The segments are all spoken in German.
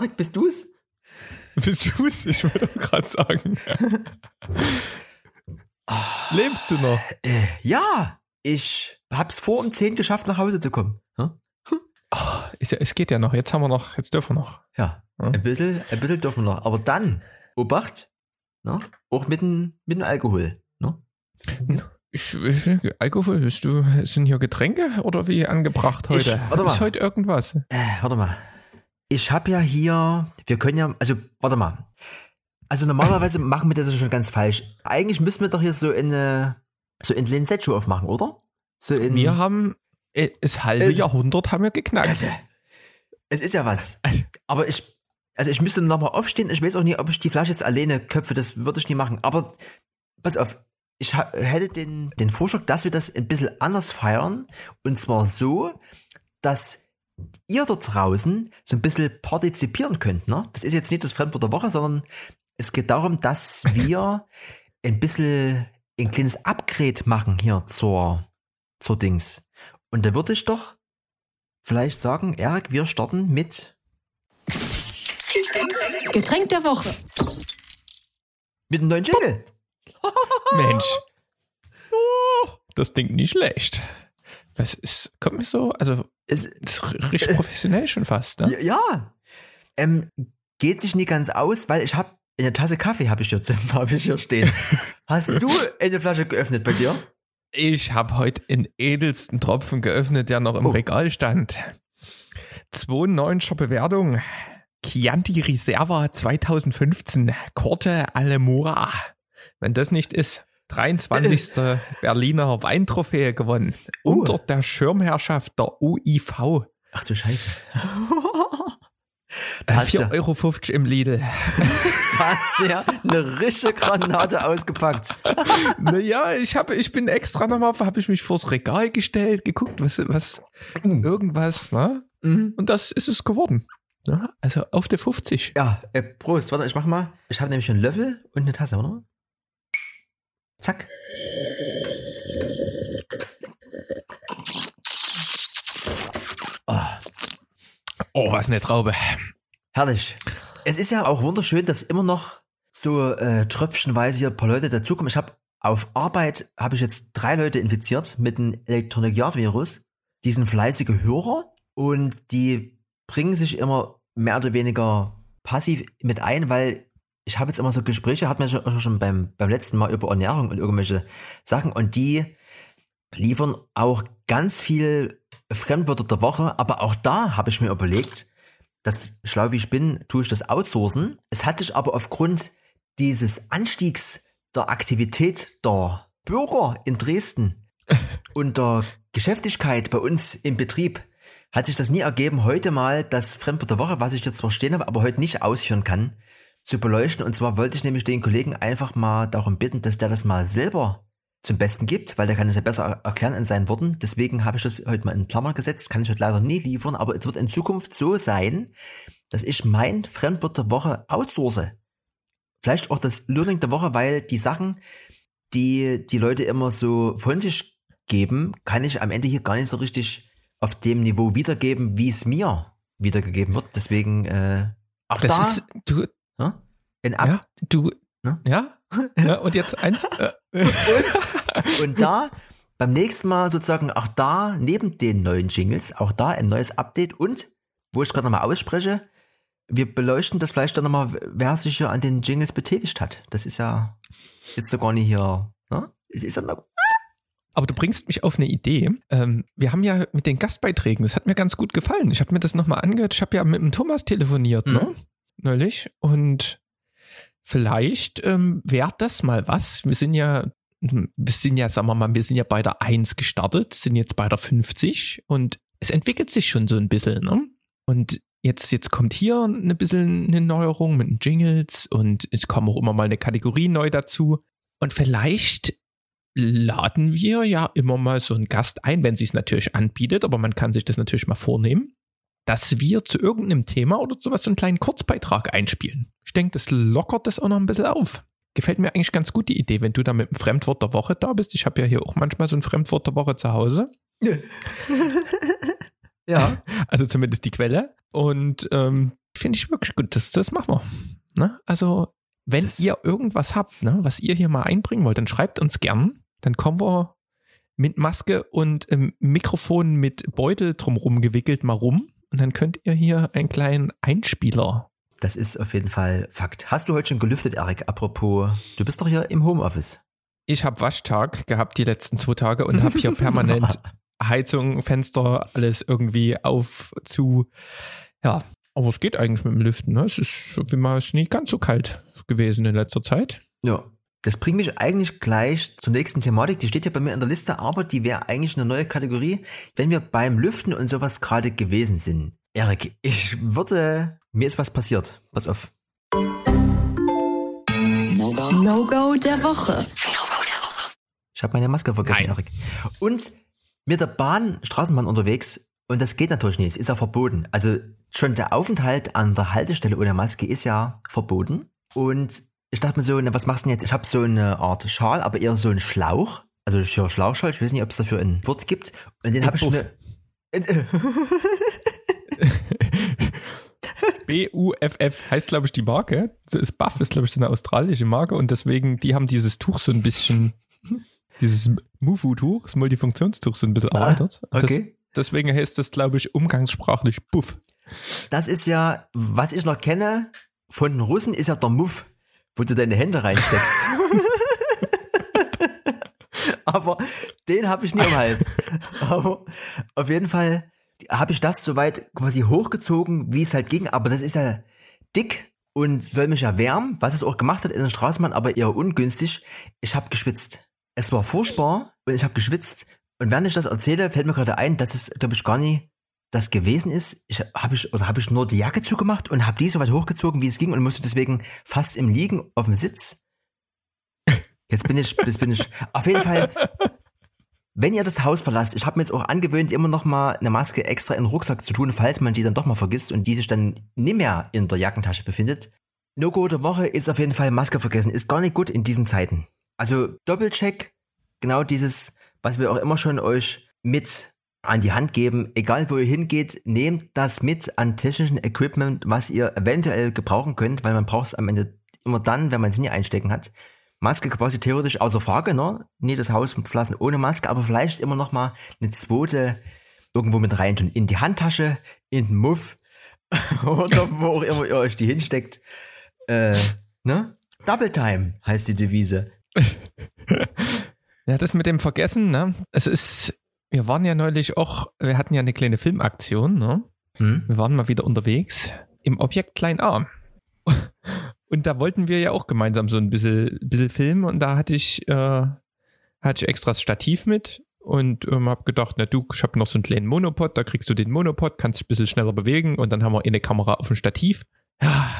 Erik, bist du's? Bist du's? Ich wollte gerade sagen. Lebst du noch? Äh, ja, ich hab's vor um 10 geschafft, nach Hause zu kommen. Hm? Oh, ist ja, es geht ja noch. Jetzt haben wir noch, jetzt dürfen wir noch. Ja, Hm? ein bisschen, ein bisschen dürfen wir noch. Aber dann, Obacht, ne? auch mit dem, mit dem Alkohol. Ne? Ich, ich, Alkohol, bist du, sind hier Getränke oder wie angebracht Ich- heute? warte mal. Ist heute irgendwas? Äh, warte mal. Ich habe ja hier, wir können ja, also, warte mal. Also normalerweise machen wir das ja schon ganz falsch. Eigentlich müssen wir doch hier so in eine, so in Linsetto aufmachen, oder? So in, Wir haben äh, das halbe Also- Jahrhundert haben wir geknackt. Also, es ist ja was. Aber ich, also ich müsste nochmal aufstehen. Ich weiß auch nicht, ob ich die Flasche jetzt alleine köpfe. Das würde ich nie machen. Aber pass auf. Ich hätte den, den Vorschlag, dass wir das ein bisschen anders feiern. Und zwar so, dass ihr dort draußen so ein bisschen partizipieren könnt. Ne? Das ist jetzt nicht das Fremdwort der Woche, sondern es geht darum, dass wir ein bisschen ein kleines Upgrade machen hier zur, zur Dings. Und da würde ich doch vielleicht sagen, Erik, wir starten mit, Getränk der Woche. mit einem neuen Jingle. Mensch. Das klingt nicht schlecht. Was ist, kommt mir so, also, Es, ist richtig professionell schon fast, ne? ja. Ähm, geht sich nie ganz aus, weil ich habe eine Tasse Kaffee habe ich hier, hab ich hier stehen. Hast du eine Flasche geöffnet bei dir? Ich habe heute den edelsten Tropfen geöffnet, der noch im Oh. Regal stand. 2,9er Bewertung. Chianti Reserva 2015. Corte Alemora. Wenn das nicht ist, 23. Berliner Weintrophäe gewonnen. Oh. Unter der Schirmherrschaft der UIV. Ach du Scheiße. Da hast, du, 4,50 Euro im Lidl. hast du ja eine richtige Granate ausgepackt. Naja, ich, hab, ich bin extra nochmal, habe ich mich vors Regal gestellt, geguckt, was, was irgendwas, ne? Mhm. Und das ist es geworden. Ja, also auf der 50. Ja, äh, Prost. Warte, ich mach mal. Ich habe nämlich einen Löffel und eine Tasse, oder? Zack. Ah, Oh, was eine Traube. herrlich. Es ist ja auch wunderschön, dass immer noch so äh, tröpfchenweise hier ein paar Leute dazukommen. Ich habe auf Arbeit habe ich jetzt drei Leute infiziert mit dem Electronic Yard Virus. Die sind fleißige Hörer und die bringen sich immer mehr oder weniger passiv mit ein, weil ich habe jetzt immer so Gespräche, hat man schon schon beim, beim letzten Mal über Ernährung und irgendwelche Sachen und die liefern auch ganz viel Fremdwörter der Woche, aber auch da habe ich mir überlegt, dass schlau wie ich bin, tue ich das outsourcen. Es hat sich aber aufgrund dieses Anstiegs der Aktivität der Bürger in Dresden und der Geschäftigkeit bei uns im Betrieb hat sich das nie ergeben, heute mal das Fremdwort der Woche, was ich jetzt zwar stehen habe, aber heute nicht ausführen kann, zu beleuchten. Und zwar wollte ich nämlich den Kollegen einfach mal darum bitten, dass der das mal selber zum Besten gibt, weil der kann es ja besser er- erklären in seinen Worten. Deswegen habe ich das heute mal in Klammer gesetzt, kann ich heute leider nie liefern, aber es wird in Zukunft so sein, dass ich mein Fremdwort der Woche outsource. Vielleicht auch das Learning der Woche, weil die Sachen, die die Leute immer so von sich geben, kann ich am Ende hier gar nicht so richtig auf dem Niveau wiedergeben, wie es mir wiedergegeben wird. Deswegen äh, auch Das da ist, du, ne? ein Ab ja, du, Ne? ja, ja, und jetzt eins, äh, Und da beim nächsten Mal sozusagen auch da neben den neuen Jingles auch da ein neues Update und wo ich gerade nochmal ausspreche, wir beleuchten das vielleicht dann nochmal, wer sich hier an den Jingles betätigt hat. Das ist ja ist sogar nicht hier. Ne? Ist ja noch, Aber du bringst mich auf eine Idee. Ähm, wir haben ja mit den Gastbeiträgen, das hat mir ganz gut gefallen. Ich habe mir das nochmal angehört. Ich habe ja mit dem Thomas telefoniert, Mhm. ne? Neulich. Und vielleicht ähm, wäre das mal was. Wir sind ja, wir sind ja, sagen wir mal, wir sind ja bei der 1 gestartet, sind jetzt bei der 50 und es entwickelt sich schon so ein bisschen, ne? Und jetzt, jetzt kommt hier ein bisschen eine Neuerung mit den Jingles und es kommt auch immer mal eine Kategorie neu dazu. Und vielleicht laden wir ja immer mal so einen Gast ein, wenn sie es natürlich anbietet, aber man kann sich das natürlich mal vornehmen, dass wir zu irgendeinem Thema oder sowas so einen kleinen Kurzbeitrag einspielen. Ich denke, das lockert das auch noch ein bisschen auf. Gefällt mir eigentlich ganz gut die Idee, wenn du da mit einem Fremdwort der Woche da bist. Ich habe ja hier auch manchmal so ein Fremdwort der Woche zu Hause. ja. Also zumindest die Quelle. Und ähm, finde ich wirklich gut. Das, das machen wir. Ne? Also, wenn Das- ihr irgendwas habt, ne, was ihr hier mal einbringen wollt, dann schreibt uns gern. Dann kommen wir mit Maske und ähm, Mikrofon mit Beutel drumherum gewickelt mal rum. Und dann könnt ihr hier einen kleinen Einspieler. Das ist auf jeden Fall Fakt. Hast du heute schon gelüftet, Erik? Apropos, du bist doch hier im Homeoffice. Ich habe Waschtag gehabt die letzten zwei Tage und habe hier permanent Heizung, Fenster, alles irgendwie auf, zu. Ja, aber es geht eigentlich mit dem Lüften. Ne? Es ist wie mal ist nicht ganz so kalt gewesen in letzter Zeit. Ja. Das bringt mich eigentlich gleich zur nächsten Thematik. Die steht ja bei mir in der Liste, aber die wäre eigentlich eine neue Kategorie, wenn wir beim Lüften und sowas gerade gewesen sind. Erik, ich würde, mir ist was passiert. Pass auf. No-Go der Woche. Ich habe meine Maske vergessen, Nein. Erik. Und mit der Bahn, Straßenbahn unterwegs und das geht natürlich nicht. Es ist ja verboten. Also schon der Aufenthalt an der Haltestelle ohne Maske ist ja verboten. Und ich dachte mir so, na, was machst du denn jetzt? Ich habe so eine Art Schal, aber eher so einen Schlauch. Also für Schlauchschal, ich weiß nicht, ob es dafür ein Wort gibt. Und den habe ich mir. B-U-F-F heißt, glaube ich, die Marke. Das ist Buff ist, glaube ich, so eine australische Marke und deswegen, die haben dieses Tuch so ein bisschen, dieses Mufu-Tuch, das Multifunktionstuch so ein bisschen erweitert. Ah, okay. Das, deswegen heißt das, glaube ich, umgangssprachlich Buff. Das ist ja, was ich noch kenne von den Russen, ist ja der Muff, wo du deine Hände reinsteckst. Aber den habe ich nie am Hals. Aber auf jeden Fall habe ich das soweit quasi hochgezogen, wie es halt ging. Aber das ist ja dick und soll mich ja wärmen, was es auch gemacht hat in der Straßenbahn, aber eher ungünstig. Ich habe geschwitzt. Es war furchtbar und ich habe geschwitzt. Und während ich das erzähle, fällt mir gerade ein, dass es, glaube ich, gar nicht das gewesen ist. Habe ich oder habe ich nur die Jacke zugemacht und habe die so weit hochgezogen, wie es ging und musste deswegen fast im Liegen auf dem Sitz. Jetzt bin ich, jetzt bin ich. Auf jeden Fall, wenn ihr das Haus verlasst, ich habe mir jetzt auch angewöhnt, immer noch mal eine Maske extra in den Rucksack zu tun, falls man die dann doch mal vergisst und die sich dann nicht mehr in der Jackentasche befindet. No-Go der Woche ist auf jeden Fall Maske vergessen. Ist gar nicht gut in diesen Zeiten. Also Doppelcheck, genau dieses, was wir auch immer schon euch mit an die Hand geben. Egal wo ihr hingeht, nehmt das mit an technischen Equipment, was ihr eventuell gebrauchen könnt, weil man braucht es am Ende immer dann, wenn man es nie einstecken hat. Maske quasi theoretisch außer Frage, ne? Nie das Haus verlassen ohne Maske, aber vielleicht immer noch mal eine zweite irgendwo mit rein tun. In die Handtasche, in den Muff oder wo auch immer ihr euch die hinsteckt. Äh, ne? Double Time heißt die Devise. Ja, das mit dem Vergessen, ne? Es ist, wir waren ja neulich auch, wir hatten ja eine kleine Filmaktion, ne? Hm? Wir waren mal wieder unterwegs im Objekt Klein A. Und da wollten wir ja auch gemeinsam so ein bisschen, bisschen filmen und da hatte ich, äh, hatte ich extra das Stativ mit und ähm, habe gedacht, na du, ich habe noch so einen kleinen Monopod, da kriegst du den Monopod, kannst dich ein bisschen schneller bewegen und dann haben wir eine Kamera auf dem Stativ. Ja,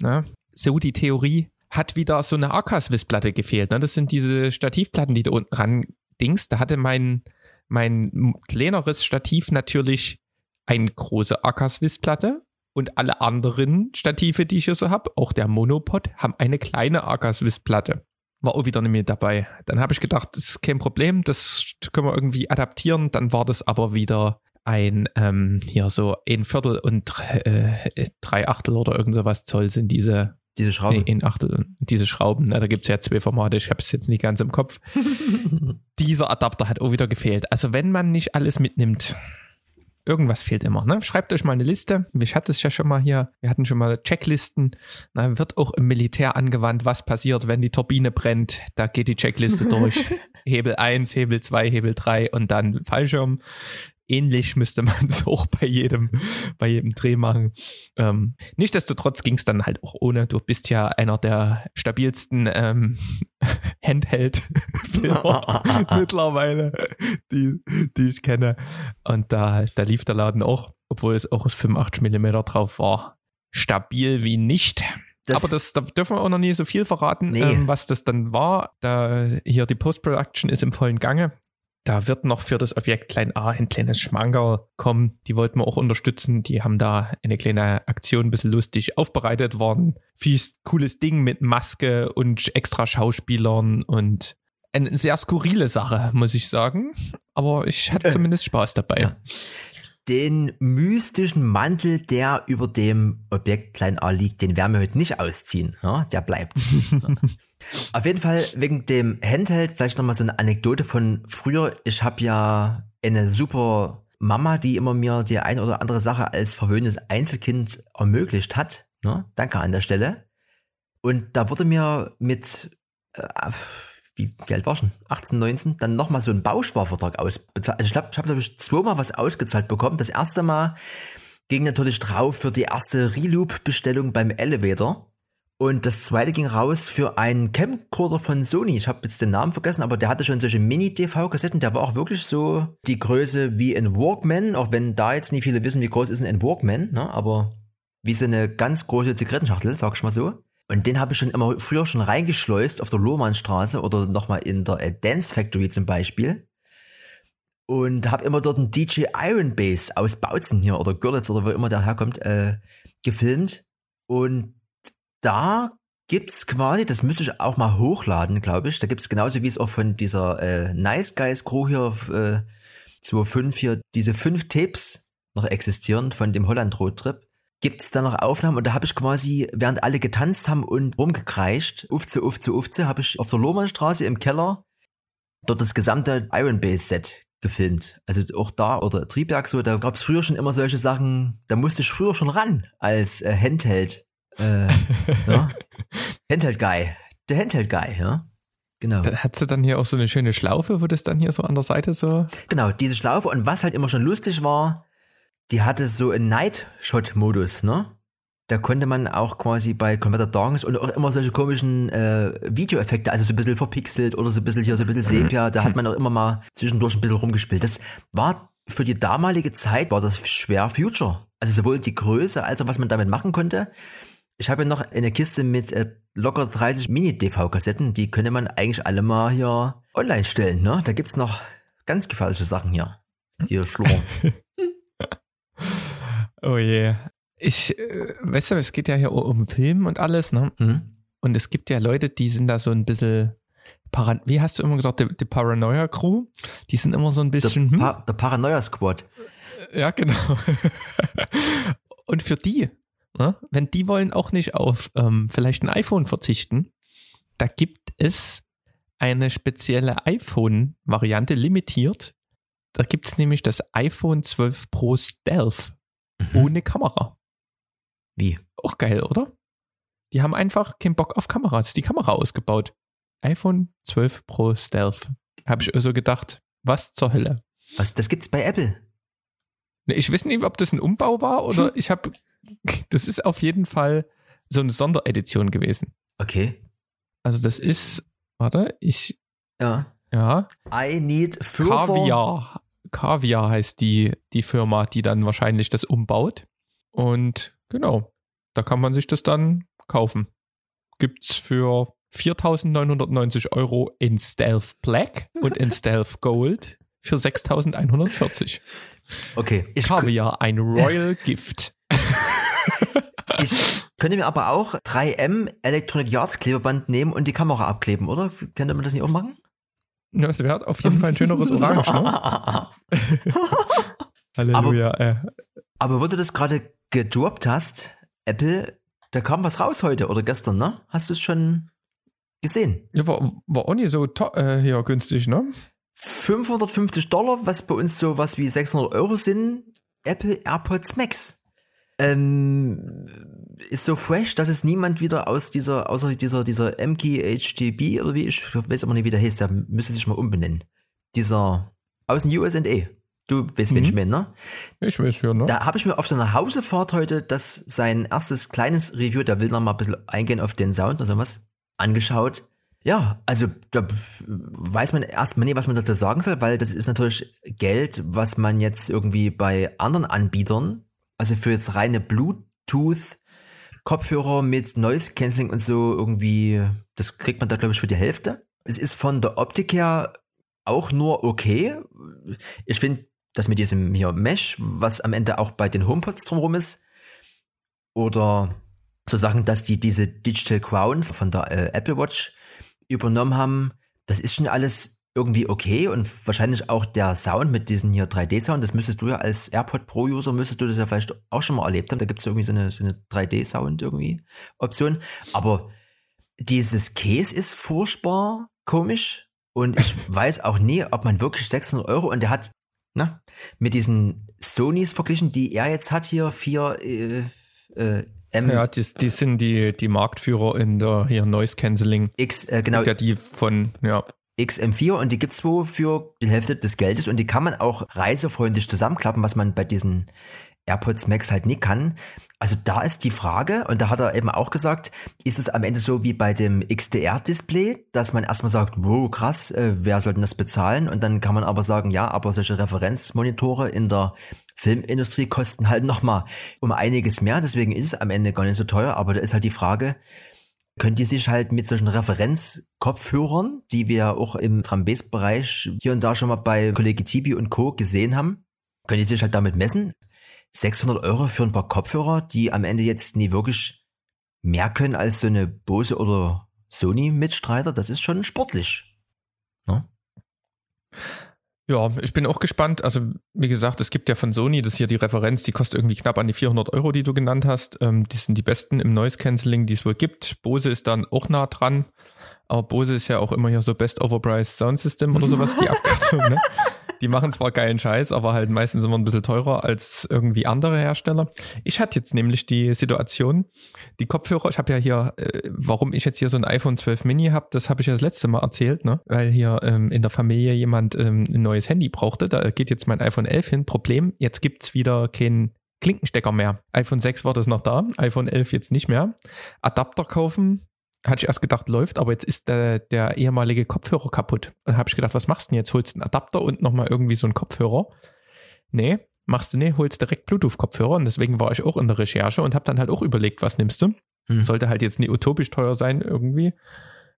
na, so die Theorie hat wieder so eine Arcaswiss-Platte gefehlt. Ne? Das sind diese Stativplatten, die du unten ran dingst. Da hatte mein, mein kleineres Stativ natürlich eine große Arcaswiss-Platte und alle anderen Stative, die ich hier so habe, auch der Monopod, haben eine kleine Arcaswiss-Platte. War auch wieder nicht mehr dabei. Dann habe ich gedacht, das ist kein Problem, das können wir irgendwie adaptieren. Dann war das aber wieder ein, ähm, hier so ein Viertel und drei, äh, drei Achtel oder irgend sowas Zoll sind diese, Diese Schraube. nee, ein Achtel, diese Schrauben. Na, da gibt es ja zwei Formate, ich habe es jetzt nicht ganz im Kopf. Dieser Adapter hat auch wieder gefehlt. Also wenn man nicht alles mitnimmt, irgendwas fehlt immer. Ne? Schreibt euch mal eine Liste. Ich hatte es ja schon mal hier. Wir hatten schon mal Checklisten. Na, wird auch im Militär angewandt, was passiert, wenn die Turbine brennt. Da geht die Checkliste durch. Hebel 1, Hebel 2, Hebel 3 und dann Fallschirm. Ähnlich müsste man es auch bei jedem, bei jedem Dreh machen. Ähm, Nichtsdestotrotz ging es dann halt auch ohne. Du bist ja einer der stabilsten ähm, Handheld-Filmer mittlerweile, die, die ich kenne. Und da, da lief der Laden auch, obwohl es auch aus 85 mm drauf war, stabil wie nicht. Das- Aber das, da dürfen wir auch noch nie so viel verraten, Nee. ähm, was das dann war. Da hier die Post-Production ist im vollen Gange. Da wird noch für das Objekt Klein A ein kleines Schmankerl kommen. Die wollten wir auch unterstützen. Die haben da eine kleine Aktion ein bisschen lustig aufbereitet worden. Fies cooles Ding mit Maske und extra Schauspielern und eine sehr skurrile Sache, muss ich sagen. Aber ich hatte Äh. zumindest Spaß dabei. Ja. den mystischen Mantel, der über dem Objekt klein a liegt, den werden wir heute nicht ausziehen. Ja, der bleibt. Auf jeden Fall wegen dem Handheld vielleicht nochmal so eine Anekdote von früher. Ich habe ja eine super Mama, die immer mir die ein oder andere Sache als verwöhntes Einzelkind ermöglicht hat. Ne? Danke an der Stelle. Und da wurde mir mit, äh, wie Geld war schon? 18, 19, dann nochmal so ein Bausparvertrag ausbezahlt. Also ich glaube, ich habe glaube ich zweimal was ausgezahlt bekommen. Das erste Mal ging natürlich drauf für die erste Reloop-Bestellung beim Elevator. Und das zweite ging raus für einen Camcorder von Sony. Ich habe jetzt den Namen vergessen, aber der hatte schon solche Mini-DV-Kassetten. Der war auch wirklich so die Größe wie ein Walkman, auch wenn da jetzt nicht viele wissen, wie groß ist ein Walkman, ne? aber wie so eine ganz große Zigarettenschachtel, sag ich mal so. Und den habe ich schon immer früher schon reingeschleust auf der Lohmannstraße oder nochmal in der äh, Dance Factory zum Beispiel. Und habe immer dort einen DJ Iron Bass aus Bautzen hier oder Görlitz oder wo immer der herkommt, äh, gefilmt. Und da gibt's quasi, das müsste ich auch mal hochladen, glaube ich. Da gibt's genauso wie es auch von dieser äh, Nice Guys Crew hier äh, 2.5 hier, diese fünf Tapes noch existieren von dem Holland Road Trip gibt's da noch Aufnahmen und da habe ich quasi, während alle getanzt haben und rumgekreischt, ufze, ufze, ufze, habe ich auf der Lohmannstraße im Keller dort das gesamte Iron Base Set gefilmt. Also auch da oder Triebwerk so, da gab's früher schon immer solche Sachen, da musste ich früher schon ran als äh, Handheld. Äh, ja? Handheld Guy. Der Handheld Guy, ja. Genau. Da hat sie dann hier auch so eine schöne Schlaufe, wo das dann hier so an der Seite so. Genau, diese Schlaufe und was halt immer schon lustig war, die hatte so einen Night-Shot-Modus, ne? Da konnte man auch quasi bei Commander Darkness und auch immer solche komischen äh, Videoeffekte, also so ein bisschen verpixelt oder so ein bisschen hier, so ein bisschen Sepia, da hat man auch immer mal zwischendurch ein bisschen rumgespielt. Das war für die damalige Zeit war das schwer Future. Also sowohl die Größe als auch was man damit machen konnte. Ich habe ja noch eine Kiste mit äh, locker 30 Mini-DV-Kassetten, die könnte man eigentlich alle mal hier online stellen, ne? Da gibt's noch ganz gefährliche Sachen hier, die hier schlummern. Oh je. Ich, äh, weißt du, es geht ja hier um Film und alles, ne? Mhm. Und es gibt ja Leute, die sind da so ein bisschen, Paran wie hast du immer gesagt, die, die Paranoia Crew? Die sind immer so ein bisschen. Der, pa Paranoia Squad. Ja, genau. und für die, wenn die wollen auch nicht auf ähm, vielleicht ein iPhone verzichten, da gibt es eine spezielle iPhone-Variante limitiert. Da gibt es nämlich das iPhone 12 Pro Stealth mhm. ohne Kamera. Wie? Auch geil, oder? Die haben einfach keinen Bock auf Kameras, die Kamera ausgebaut. iPhone 12 Pro Stealth. Habe ich also gedacht, was zur Hölle? Was, das gibt's bei Apple? Ne, ich weiß nicht, ob das ein Umbau war oder ich habe, das ist auf jeden Fall so eine Sonderedition gewesen. Okay. Also das ist, warte, ich, ja, ja. I need further. Kaviar Kaviar heißt die, die Firma, die dann wahrscheinlich das umbaut. Und genau, da kann man sich das dann kaufen. Gibt's für 4.990 Euro in Stealth Black und in Stealth Gold für 6.140. Okay. Ich Kaviar, ein Royal Gift. ich könnte mir aber auch 3M Electronic Yard Klebeband nehmen und die Kamera abkleben, oder? Könnte man das nicht auch machen? Ja, es wäre auf jeden Fall ein schöneres Orange, ne? Halleluja. Aber, äh. aber wo du das gerade gedroppt hast, Apple, da kam was raus heute oder gestern, ne? Hast du es schon gesehen? Ja, war, war auch nicht so äh, hier günstig, ne? 550 Dollar, was bei uns so was wie 600 Euro sind. Apple AirPods Max. Ähm, ist so fresh, dass es niemand wieder aus dieser, außer dieser, dieser MKey HDB oder wie, ich weiß aber nicht, wie der heißt, der müsste sich mal umbenennen. Dieser, aus den USA. Du weißt, mhm. wen ich meine, ne? Ich weiß ja, ne? Da habe ich mir auf der Nachhausefahrt heute das sein erstes kleines Review, da will noch mal ein bisschen eingehen auf den Sound oder was, angeschaut. Ja, also da weiß man erstmal nicht, was man dazu sagen soll, weil das ist natürlich Geld, was man jetzt irgendwie bei anderen Anbietern, also für jetzt reine Bluetooth Kopfhörer mit Noise Cancelling und so irgendwie, das kriegt man da glaube ich für die Hälfte. Es ist von der Optik her auch nur okay. Ich finde, das mit diesem hier Mesh, was am Ende auch bei den HomePods drumherum ist, oder so Sachen, dass die diese Digital Crown von der äh, Apple Watch übernommen haben, das ist schon alles irgendwie okay und wahrscheinlich auch der Sound mit diesem hier 3D-Sound, das müsstest du ja als AirPod Pro-User, müsstest du das ja vielleicht auch schon mal erlebt haben. Da gibt es irgendwie so eine, so eine 3D-Sound irgendwie Option. Aber dieses Case ist furchtbar komisch und ich weiß auch nie, ob man wirklich 600 Euro und der hat na, mit diesen Sonys verglichen, die er jetzt hat hier, vier äh, äh, M ja, die, die sind die, die Marktführer in der hier Noise Cancelling. X, äh, genau. Ja, die von, ja. XM4 und die gibt's wo für die Hälfte des Geldes und die kann man auch reisefreundlich zusammenklappen, was man bei diesen AirPods Max halt nie kann. Also da ist die Frage, und da hat er eben auch gesagt, ist es am Ende so wie bei dem XDR-Display, dass man erstmal sagt, wow, krass, äh, wer soll denn das bezahlen? Und dann kann man aber sagen, ja, aber solche Referenzmonitore in der Filmindustrie kosten halt nochmal um einiges mehr, deswegen ist es am Ende gar nicht so teuer, aber da ist halt die Frage, könnt ihr sich halt mit solchen Referenzkopfhörern, die wir auch im Trambes-Bereich hier und da schon mal bei Kollege Tibi und Co. gesehen haben, könnt ihr sich halt damit messen? 600 Euro für ein paar Kopfhörer, die am Ende jetzt nie wirklich mehr können als so eine Bose oder Sony-Mitstreiter, das ist schon sportlich. Ne? Ja, ich bin auch gespannt. Also, wie gesagt, es gibt ja von Sony, das hier die Referenz, die kostet irgendwie knapp an die 400 Euro, die du genannt hast. Ähm, die sind die besten im Noise Cancelling, die es wohl gibt. Bose ist dann auch nah dran. Aber Bose ist ja auch immer hier so Best Overpriced Sound System oder sowas, die Abkürzung, ne? Die machen zwar geilen Scheiß, aber halt meistens immer ein bisschen teurer als irgendwie andere Hersteller. Ich hatte jetzt nämlich die Situation, die Kopfhörer, ich habe ja hier, äh, warum ich jetzt hier so ein iPhone 12 Mini habe, das habe ich ja das letzte Mal erzählt, ne? Weil hier ähm, in der Familie jemand ähm, ein neues Handy brauchte. Da geht jetzt mein iPhone 11 hin. Problem, jetzt gibt's wieder kein Klinkenstecker mehr. iPhone 6 war das noch da, iPhone 11 jetzt nicht mehr. Adapter kaufen, hatte ich erst gedacht, läuft, aber jetzt ist der, der ehemalige Kopfhörer kaputt. Dann habe ich gedacht, was machst du denn jetzt? Holst du einen Adapter und nochmal irgendwie so einen Kopfhörer? Nee, machst du nicht, holst direkt Bluetooth-Kopfhörer und deswegen war ich auch in der Recherche und habe dann halt auch überlegt, was nimmst du? Hm. Sollte halt jetzt nicht utopisch teuer sein irgendwie.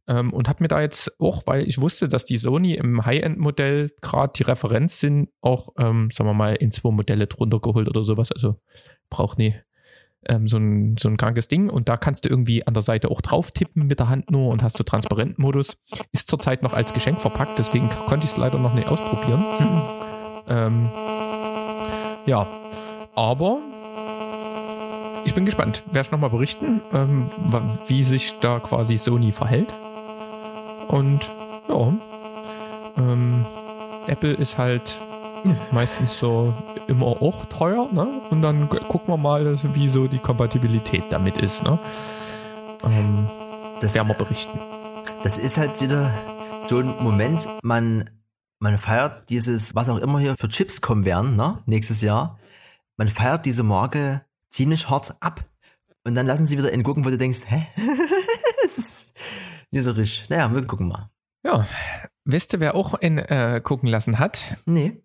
Ähm, und habe mir da jetzt auch, weil ich wusste, dass die Sony im High-End-Modell gerade die Referenz sind, auch, ähm, sagen wir mal, in zwei Modelle drunter geholt oder sowas. Also braucht nie ähm, so, ein, so ein krankes Ding und da kannst du irgendwie an der Seite auch drauf tippen mit der Hand nur und hast so Transparentmodus. Ist zurzeit noch als Geschenk verpackt, deswegen konnte ich es leider noch nicht ausprobieren. ähm, ja, aber ich bin gespannt. Werde ich nochmal berichten, ähm, wie sich da quasi Sony verhält. Und ja, ähm, Apple ist halt meistens so immer auch teuer, ne? Und dann gucken wir mal, wie so die Kompatibilität damit ist, ne? Ähm, das werden wir berichten. Das ist halt wieder so ein Moment, man, man feiert dieses, was auch immer hier für Chips kommen werden, ne? Nächstes Jahr. Man feiert diese Marke ziemlich hart ab. Und dann lassen sie wieder in gucken, wo du denkst, hä? das ist nicht so richtig. Naja, wir gucken mal. Ja. Wisst ihr, wer auch in äh, gucken lassen hat? Nee.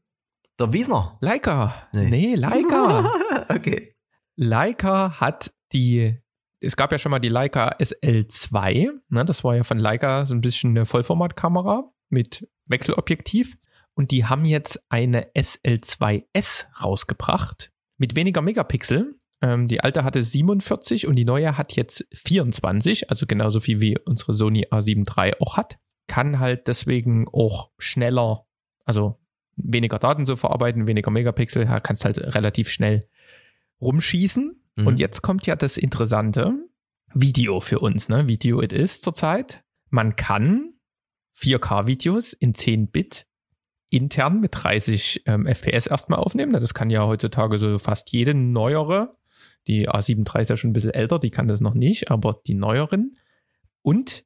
Der Wiesner? Leica. Nee, nee Leica. okay. Leica hat die, es gab ja schon mal die Leica SL2, ne, das war ja von Leica so ein bisschen eine Vollformatkamera mit Wechselobjektiv und die haben jetzt eine SL2S rausgebracht mit weniger Megapixel. Ähm, die alte hatte 47 und die neue hat jetzt 24, also genauso viel wie unsere Sony A7 III auch hat. Kann halt deswegen auch schneller, also weniger Daten zu verarbeiten, weniger Megapixel, kannst halt relativ schnell rumschießen. Mhm. Und jetzt kommt ja das Interessante, Video für uns, ne? Video it is zurzeit. Man kann 4K-Videos in 10 Bit intern mit 30 ähm, FPS erstmal aufnehmen. Das kann ja heutzutage so fast jede neuere. Die A7 III ist ja schon ein bisschen älter, die kann das noch nicht, aber die neueren. Und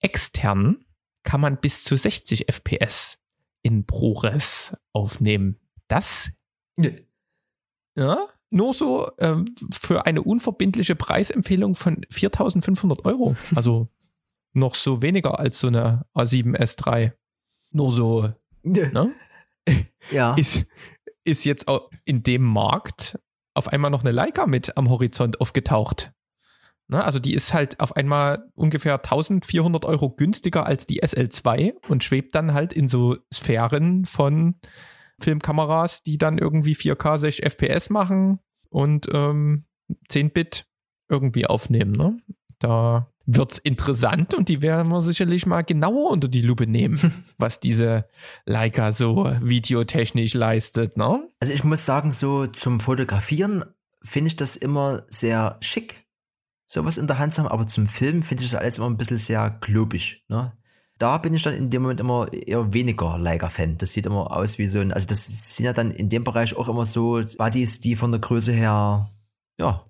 extern kann man bis zu 60 FPS in ProRes aufnehmen. Das ja, nur so ähm, für eine unverbindliche Preisempfehlung von 4500 Euro. Also noch so weniger als so eine A7S3. Nur so. Ne? Ja. Ist, ist jetzt auch in dem Markt auf einmal noch eine Leica mit am Horizont aufgetaucht. Ne, also die ist halt auf einmal ungefähr 1400 Euro günstiger als die SL2 und schwebt dann halt in so Sphären von Filmkameras, die dann irgendwie 4K 60 FPS machen und ähm, 10 Bit irgendwie aufnehmen. Ne? Da wird's interessant und die werden wir sicherlich mal genauer unter die Lupe nehmen, was diese Leica so videotechnisch leistet, ne? Also ich muss sagen, so zum Fotografieren finde ich das immer sehr schick, sowas in der Hand zu haben, aber zum Filmen finde ich das alles immer ein bisschen sehr globig, ne? Da bin ich dann in dem Moment immer eher weniger Leica-Fan. Das sieht immer aus wie so ein, also das sind ja dann in dem Bereich auch immer so Buddies, die von der Größe her, ja,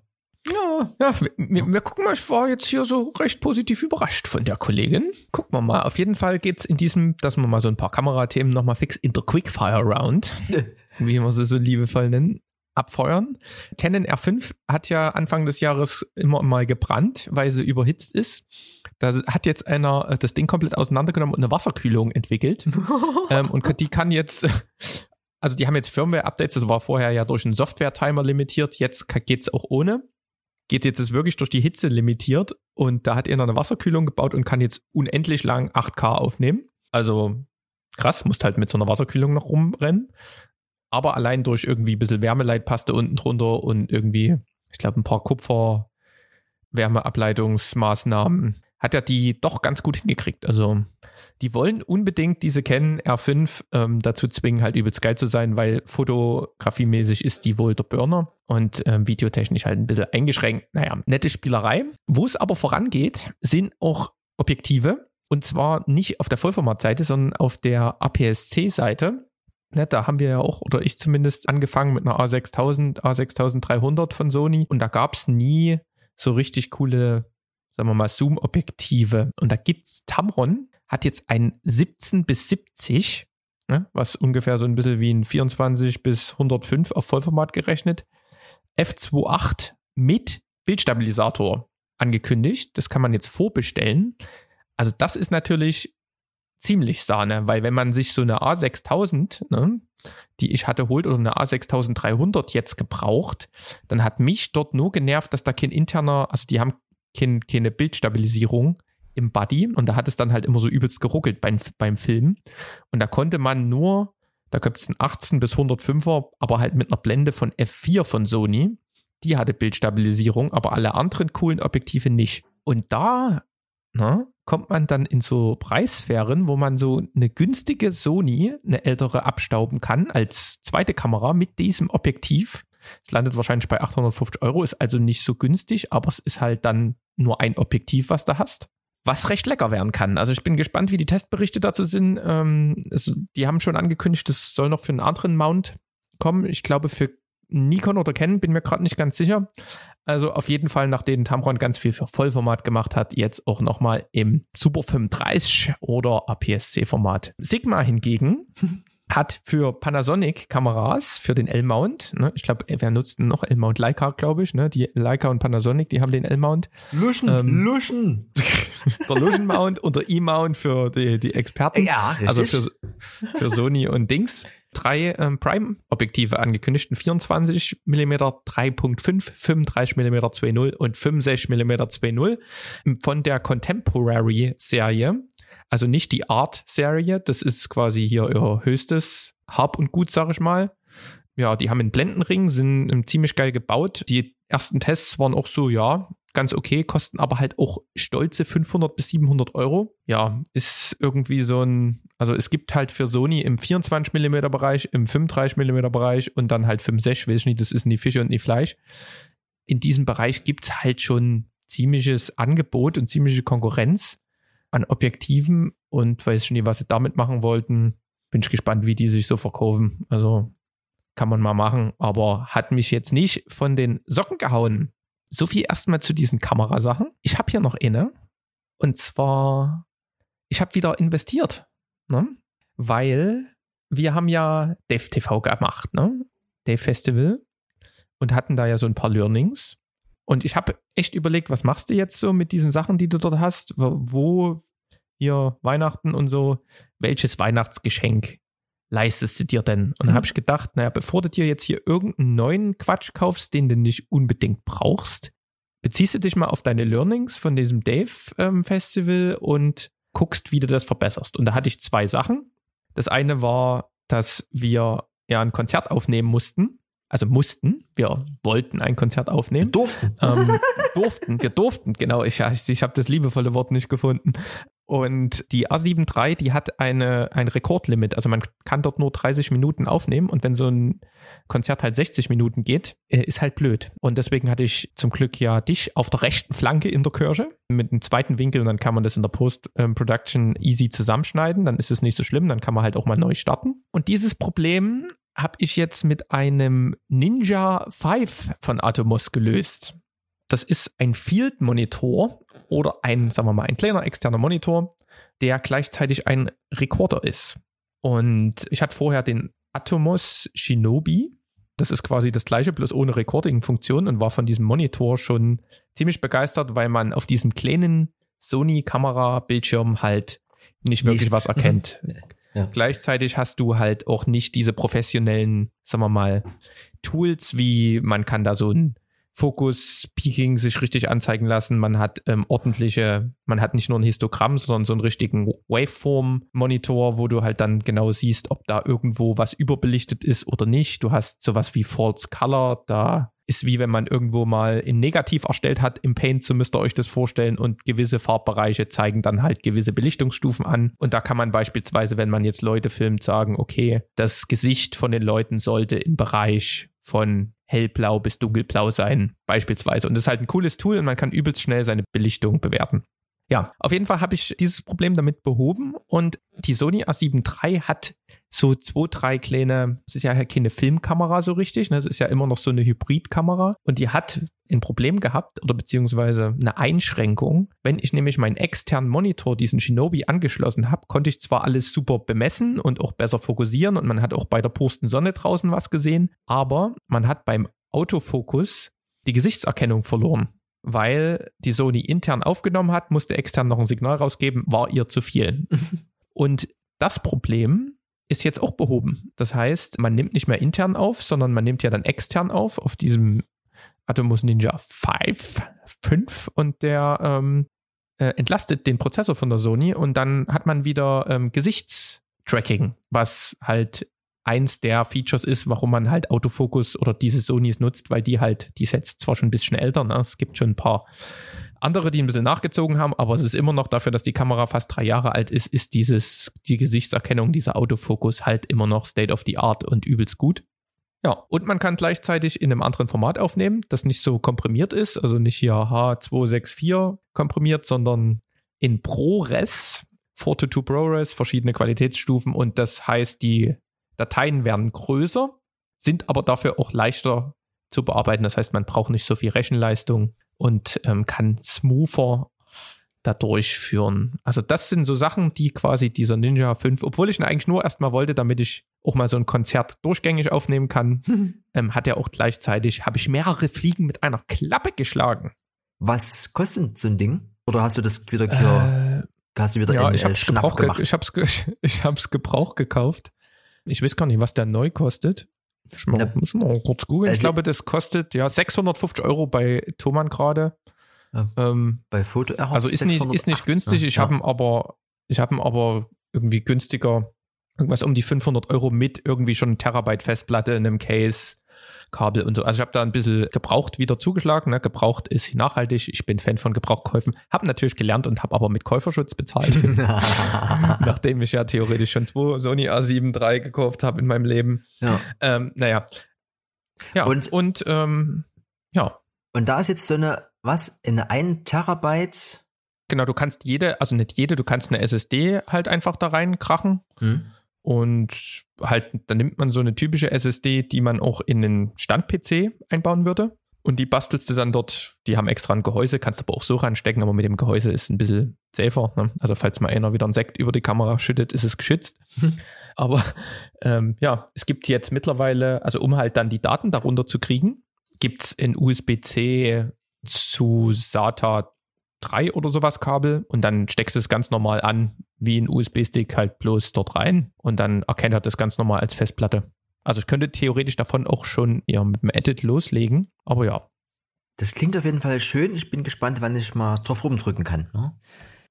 ja, ja wir, wir, gucken mal, ich war jetzt hier so recht positiv überrascht von der Kollegin. Gucken wir mal. Auf jeden Fall geht's in diesem, dass wir mal so ein paar Kamerathemen nochmal fix in der Quickfire Round, wie wir sie so liebevoll nennen, abfeuern. Canon R5 hat ja Anfang des Jahres immer mal gebrannt, weil sie überhitzt ist. Da hat jetzt einer äh, das Ding komplett auseinandergenommen und eine Wasserkühlung entwickelt. ähm, und die kann jetzt also die haben jetzt Firmware-Updates, das war vorher ja durch einen Software-Timer limitiert, jetzt geht's auch ohne geht jetzt ist wirklich durch die Hitze limitiert und da hat er noch eine Wasserkühlung gebaut und kann jetzt unendlich lang 8K aufnehmen. Also krass, musst halt mit so einer Wasserkühlung noch rumrennen. Aber allein durch irgendwie ein bisschen Wärmeleitpaste unten drunter und irgendwie, ich glaube, ein paar Kupfer-Wärmeableitungsmaßnahmen hat er die doch ganz gut hingekriegt. Also die wollen unbedingt diese Canon R5 ähm, dazu zwingen, halt übelst geil zu sein, weil fotografiemäßig ist die wohl der Burner und ähm, videotechnisch halt ein bisschen eingeschränkt. Naja, nette Spielerei. Wo es aber vorangeht, sind auch Objektive. Und zwar nicht auf der Vollformatseite, sondern auf der APS-C-Seite. Ne, da haben wir ja auch, oder ich zumindest, angefangen mit einer A6000, A6300 von Sony. Und da gab es nie so richtig coole sagen wir mal, Zoom-Objektive. Und da gibt's Tamron, hat jetzt ein 17 bis 70, ne, was ungefähr so ein bisschen wie ein 24 bis 105 auf Vollformat gerechnet, F28 mit Bildstabilisator angekündigt. Das kann man jetzt vorbestellen. Also das ist natürlich ziemlich Sahne, weil wenn man sich so eine A6000, ne, die ich hatte, holt oder eine A6300 jetzt gebraucht, dann hat mich dort nur genervt, dass da kein interner, also die haben kein, keine Bildstabilisierung im Buddy und da hat es dann halt immer so übelst geruckelt beim, beim Film. Und da konnte man nur, da gibt es einen 18 bis 105er, aber halt mit einer Blende von F4 von Sony. Die hatte Bildstabilisierung, aber alle anderen coolen Objektive nicht. Und da ne, kommt man dann in so Preissphären, wo man so eine günstige Sony, eine ältere, abstauben kann als zweite Kamera mit diesem Objektiv. Es landet wahrscheinlich bei 850 Euro, ist also nicht so günstig, aber es ist halt dann nur ein Objektiv, was du hast. Was recht lecker werden kann. Also ich bin gespannt, wie die Testberichte dazu sind. Ähm, es, die haben schon angekündigt, es soll noch für einen anderen Mount kommen. Ich glaube für Nikon oder Canon, bin mir gerade nicht ganz sicher. Also auf jeden Fall, nachdem Tamron ganz viel für Vollformat gemacht hat, jetzt auch nochmal im Super 35 oder APS-C-Format. Sigma hingegen hat für Panasonic-Kameras, für den L-Mount, ne, ich glaube, wer nutzt noch L-Mount? Leica, glaube ich, ne? Die Leica und Panasonic, die haben den L-Mount. Luschen, ähm, Luschen. der Luschen-Mount und der E-Mount für die, die Experten. Ja, richtig. Also für, für Sony und Dings. Drei ähm, Prime-Objektive angekündigt, 24 mm 3.5, 35 mm 2.0 und 65 mm 2.0 von der Contemporary-Serie also nicht die Art-Serie, das ist quasi hier ihr höchstes Hab und Gut, sag ich mal. Ja, die haben einen Blendenring, sind ähm, ziemlich geil gebaut. Die ersten Tests waren auch so, ja, ganz okay, kosten aber halt auch stolze 500 bis 700 Euro. Ja, ist irgendwie so ein, also es gibt halt für Sony im 24 mm Bereich, im 35 mm Bereich und dann halt 65, weiß ich nicht, das ist nie Fische und nie Fleisch. In diesem Bereich gibt es halt schon ziemliches Angebot und ziemliche Konkurrenz an Objektiven und weiß schon nicht, was sie damit machen wollten. Bin ich gespannt, wie die sich so verkaufen. Also kann man mal machen, aber hat mich jetzt nicht von den Socken gehauen. So viel erstmal zu diesen Kamerasachen. Ich habe hier noch eine. Und zwar, ich habe wieder investiert. Ne? Weil wir haben ja Dev TV gemacht, ne? Dev Festival. Und hatten da ja so ein paar Learnings. Und ich habe echt überlegt, was machst du jetzt so mit diesen Sachen, die du dort hast? Wo hier Weihnachten und so, welches Weihnachtsgeschenk leistest du dir denn? Und dann habe mhm. ich gedacht, naja, bevor du dir jetzt hier irgendeinen neuen Quatsch kaufst, den du nicht unbedingt brauchst, beziehst du dich mal auf deine Learnings von diesem Dave-Festival ähm, und guckst, wie du das verbesserst. Und da hatte ich zwei Sachen. Das eine war, dass wir ja ein Konzert aufnehmen mussten also mussten, wir wollten ein Konzert aufnehmen. Wir durften. Ähm, durften, wir durften, genau. Ich, ich, ich habe das liebevolle Wort nicht gefunden. Und die A7 III, die hat eine, ein Rekordlimit. Also man kann dort nur 30 Minuten aufnehmen und wenn so ein Konzert halt 60 Minuten geht, äh, ist halt blöd. Und deswegen hatte ich zum Glück ja dich auf der rechten Flanke in der Kirche mit einem zweiten Winkel und dann kann man das in der Post-Production easy zusammenschneiden. Dann ist es nicht so schlimm, dann kann man halt auch mal neu starten. Und dieses Problem habe ich jetzt mit einem Ninja 5 von Atomos gelöst. Das ist ein Field-Monitor oder ein, sagen wir mal, ein kleiner externer Monitor, der gleichzeitig ein Recorder ist. Und ich hatte vorher den Atomos Shinobi. Das ist quasi das gleiche, bloß ohne Recording-Funktion und war von diesem Monitor schon ziemlich begeistert, weil man auf diesem kleinen Sony-Kamera-Bildschirm halt nicht wirklich Nichts. was erkennt. Ja. Gleichzeitig hast du halt auch nicht diese professionellen, sagen wir mal, Tools, wie man kann da so ein Fokus Peaking sich richtig anzeigen lassen. Man hat ähm, ordentliche, man hat nicht nur ein Histogramm, sondern so einen richtigen Waveform-Monitor, wo du halt dann genau siehst, ob da irgendwo was überbelichtet ist oder nicht. Du hast sowas wie False Color, da ist wie wenn man irgendwo mal in Negativ erstellt hat im Paint, so müsst ihr euch das vorstellen und gewisse Farbbereiche zeigen dann halt gewisse Belichtungsstufen an und da kann man beispielsweise, wenn man jetzt Leute filmt, sagen, okay, das Gesicht von den Leuten sollte im Bereich von hellblau bis dunkelblau sein, beispielsweise. Und das ist halt ein cooles Tool und man kann übelst schnell seine Belichtung bewerten. Ja, auf jeden Fall habe ich dieses Problem damit behoben und die Sony A7 III hat so zwei, drei kleine, es ist ja keine Filmkamera so richtig, ne? es ist ja immer noch so eine Hybridkamera und die hat ein Problem gehabt oder beziehungsweise eine Einschränkung. Wenn ich nämlich meinen externen Monitor, diesen Shinobi, angeschlossen habe, konnte ich zwar alles super bemessen und auch besser fokussieren und man hat auch bei der pursten Sonne draußen was gesehen, aber man hat beim Autofokus die Gesichtserkennung verloren weil die Sony intern aufgenommen hat, musste extern noch ein Signal rausgeben, war ihr zu viel. Und das Problem ist jetzt auch behoben. Das heißt, man nimmt nicht mehr intern auf, sondern man nimmt ja dann extern auf, auf diesem Atomos Ninja 5, 5 und der ähm, äh, entlastet den Prozessor von der Sony und dann hat man wieder ähm, Gesichtstracking, was halt eins der Features ist, warum man halt Autofokus oder diese Sonys nutzt, weil die halt, die ist zwar schon ein bisschen älter, ne? es gibt schon ein paar andere, die ein bisschen nachgezogen haben, aber es ist immer noch dafür, dass die Kamera fast drei Jahre alt ist, ist dieses, die Gesichtserkennung, dieser Autofokus halt immer noch State of the Art und übelst gut. Ja, und man kann gleichzeitig in einem anderen Format aufnehmen, das nicht so komprimiert ist, also nicht hier H264 komprimiert, sondern in ProRes, 4 to 2 ProRes, verschiedene Qualitätsstufen und das heißt, die Dateien werden größer, sind aber dafür auch leichter zu bearbeiten. Das heißt, man braucht nicht so viel Rechenleistung und ähm, kann smoother da durchführen. Also das sind so Sachen, die quasi dieser Ninja 5, obwohl ich ihn eigentlich nur erstmal wollte, damit ich auch mal so ein Konzert durchgängig aufnehmen kann, ähm, hat er auch gleichzeitig, habe ich mehrere Fliegen mit einer Klappe geschlagen. Was kostet so ein Ding? Oder hast du das wieder äh, hast du wieder ja, in, ich hab's äh, Gebrauch, gemacht? Ich hab's, ich hab's Gebrauch gekauft. Ich weiß gar nicht, was der neu kostet. Ich mal, muss mal kurz googeln. Also ich glaube, das kostet ja 650 Euro bei Thomann gerade. Ja, ähm, bei Foto. Also ist nicht, ist nicht günstig. Ich ja. habe ihn aber, ich habe ihn aber irgendwie günstiger. Irgendwas um die 500 Euro mit irgendwie schon Terabyte Festplatte in einem Case Kabel und so. Also ich habe da ein bisschen gebraucht wieder zugeschlagen. Ne? Gebraucht ist nachhaltig. Ich bin Fan von Gebrauchkäufen. Habe natürlich gelernt und habe aber mit Käuferschutz bezahlt. Nachdem ich ja theoretisch schon zwei Sony A7 III gekauft habe in meinem Leben. Ja. Ähm, naja. Ja, und, und ähm, ja. Und da ist jetzt so eine, was, in 1 Terabyte? Genau, du kannst jede, also nicht jede, du kannst eine SSD halt einfach da reinkrachen. Hm. Und halt, dann nimmt man so eine typische SSD, die man auch in einen Stand-PC einbauen würde. Und die bastelst du dann dort, die haben extra ein Gehäuse, kannst aber auch so reinstecken, aber mit dem Gehäuse ist ein bisschen safer. Ne? Also falls mal einer wieder einen Sekt über die Kamera schüttet, ist es geschützt. aber ähm, ja, es gibt jetzt mittlerweile, also um halt dann die Daten darunter zu kriegen, gibt es in USB-C zu SATA 3 oder sowas Kabel und dann steckst du es ganz normal an, wie ein USB-Stick halt bloß dort rein und dann erkennt er das ganz normal als Festplatte. Also ich könnte theoretisch davon auch schon ja, mit dem Edit loslegen, aber ja. Das klingt auf jeden Fall schön. Ich bin gespannt, wann ich mal drauf rumdrücken kann. Ne?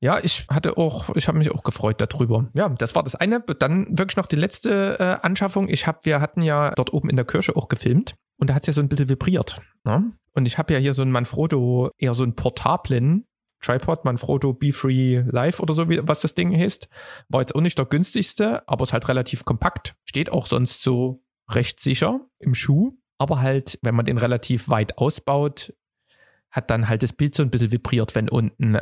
Ja, ich hatte auch, ich habe mich auch gefreut darüber. Ja, das war das eine. Dann wirklich noch die letzte äh, Anschaffung. Ich habe, wir hatten ja dort oben in der Kirche auch gefilmt und da hat es ja so ein bisschen vibriert. Ne? Und ich habe ja hier so ein Manfrotto, eher so einen portablen Tripod, Manfrotto B3 Live oder so, wie, was das Ding heißt. War jetzt auch nicht der günstigste, aber ist halt relativ kompakt. Steht auch sonst so recht sicher im Schuh. Aber halt, wenn man den relativ weit ausbaut, hat dann halt das Bild so ein bisschen vibriert, wenn unten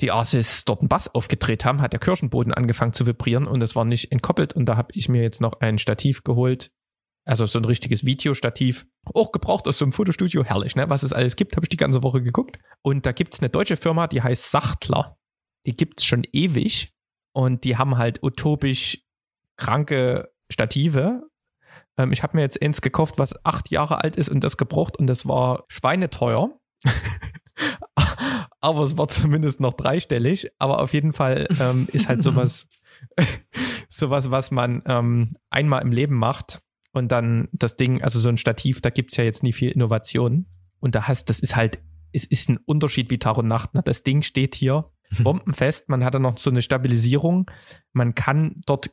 die Asis dort einen Bass aufgedreht haben, hat der Kirchenboden angefangen zu vibrieren und es war nicht entkoppelt. Und da habe ich mir jetzt noch ein Stativ geholt. Also so ein richtiges Videostativ. Auch gebraucht aus so einem Fotostudio. Herrlich, ne? Was es alles gibt, habe ich die ganze Woche geguckt. Und da gibt es eine deutsche Firma, die heißt Sachtler. Die gibt es schon ewig. Und die haben halt utopisch kranke Stative. Ähm, ich habe mir jetzt eins gekauft, was acht Jahre alt ist und das gebraucht und das war schweineteuer. aber es war zumindest noch dreistellig. Aber auf jeden Fall ähm, ist halt sowas, sowas, was man ähm, einmal im Leben macht und dann das Ding, also so ein Stativ, da gibt es ja jetzt nie viel Innovation. Und da hast, das ist halt, es ist ein Unterschied wie Tag und Nacht. Ne? Das Ding steht hier bombenfest, man hat da noch so eine Stabilisierung. Man kann dort,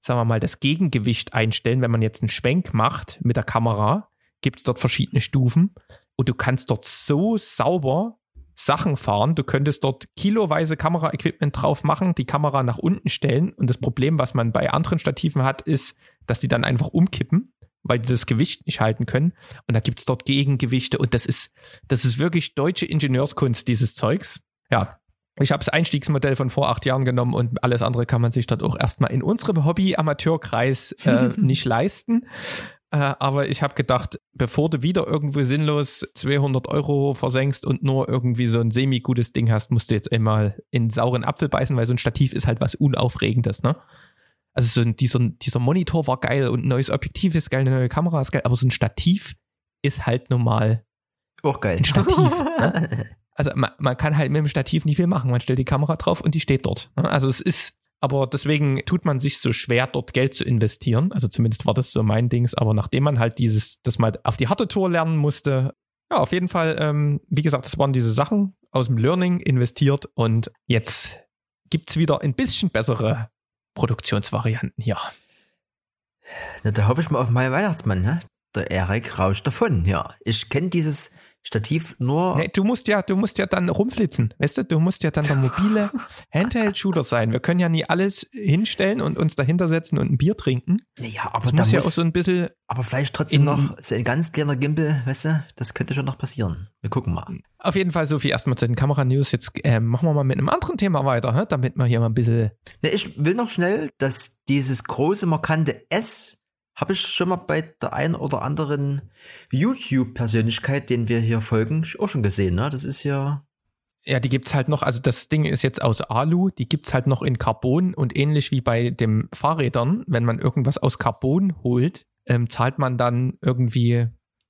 sagen wir mal, das Gegengewicht einstellen, wenn man jetzt einen Schwenk macht mit der Kamera, gibt es dort verschiedene Stufen. Und du kannst dort so sauber Sachen fahren. Du könntest dort kiloweise Kameraequipment drauf machen, die Kamera nach unten stellen. Und das Problem, was man bei anderen Stativen hat, ist, dass die dann einfach umkippen, weil die das Gewicht nicht halten können. Und da gibt es dort Gegengewichte. Und das ist, das ist wirklich deutsche Ingenieurskunst, dieses Zeugs. Ja. Ich habe das Einstiegsmodell von vor acht Jahren genommen und alles andere kann man sich dort auch erstmal in unserem Hobby-Amateurkreis äh, nicht leisten. Äh, aber ich habe gedacht, bevor du wieder irgendwo sinnlos 200 Euro versenkst und nur irgendwie so ein semi-gutes Ding hast, musst du jetzt einmal in sauren Apfel beißen, weil so ein Stativ ist halt was Unaufregendes, ne? Also so ein, dieser, dieser Monitor war geil und ein neues Objektiv ist geil, eine neue Kamera ist geil, aber so ein Stativ ist halt normal. Auch geil. Ein Stativ. ne? Also man, man kann halt mit dem Stativ nicht viel machen. Man stellt die Kamera drauf und die steht dort. Ne? Also es ist aber deswegen tut man sich so schwer, dort Geld zu investieren. Also zumindest war das so mein Dings. Aber nachdem man halt dieses, das mal auf die harte Tour lernen musste, ja, auf jeden Fall, ähm, wie gesagt, das waren diese Sachen aus dem Learning investiert und jetzt gibt's wieder ein bisschen bessere Produktionsvarianten hier. Na, da hoffe ich mal auf meinen Weihnachtsmann, ne? Der Erik rauscht davon, ja. Ich kenne dieses Stativ nur. Nee, du musst ja, du musst ja dann rumflitzen, weißt du? Du musst ja dann der mobile Handheld-Shooter sein. Wir können ja nie alles hinstellen und uns dahinter setzen und ein Bier trinken. Naja, aber Das da muss ja muss auch so ein bisschen. aber vielleicht trotzdem noch so ein ganz kleiner Gimbal, weißt du? Das könnte schon noch passieren. Wir gucken mal. Auf jeden Fall so viel erstmal zu den Kamera-News. Jetzt äh, machen wir mal mit einem anderen Thema weiter, hä? damit wir hier mal ein bisschen. Ne, ich will noch schnell, dass dieses große, markante S habe ich schon mal bei der einen oder anderen YouTube-Persönlichkeit, den wir hier folgen, auch schon gesehen. Ne? Das ist ja. Ja, die gibt's halt noch, also das Ding ist jetzt aus Alu, die gibt's halt noch in Carbon und ähnlich wie bei den Fahrrädern, wenn man irgendwas aus Carbon holt, ähm, zahlt man dann irgendwie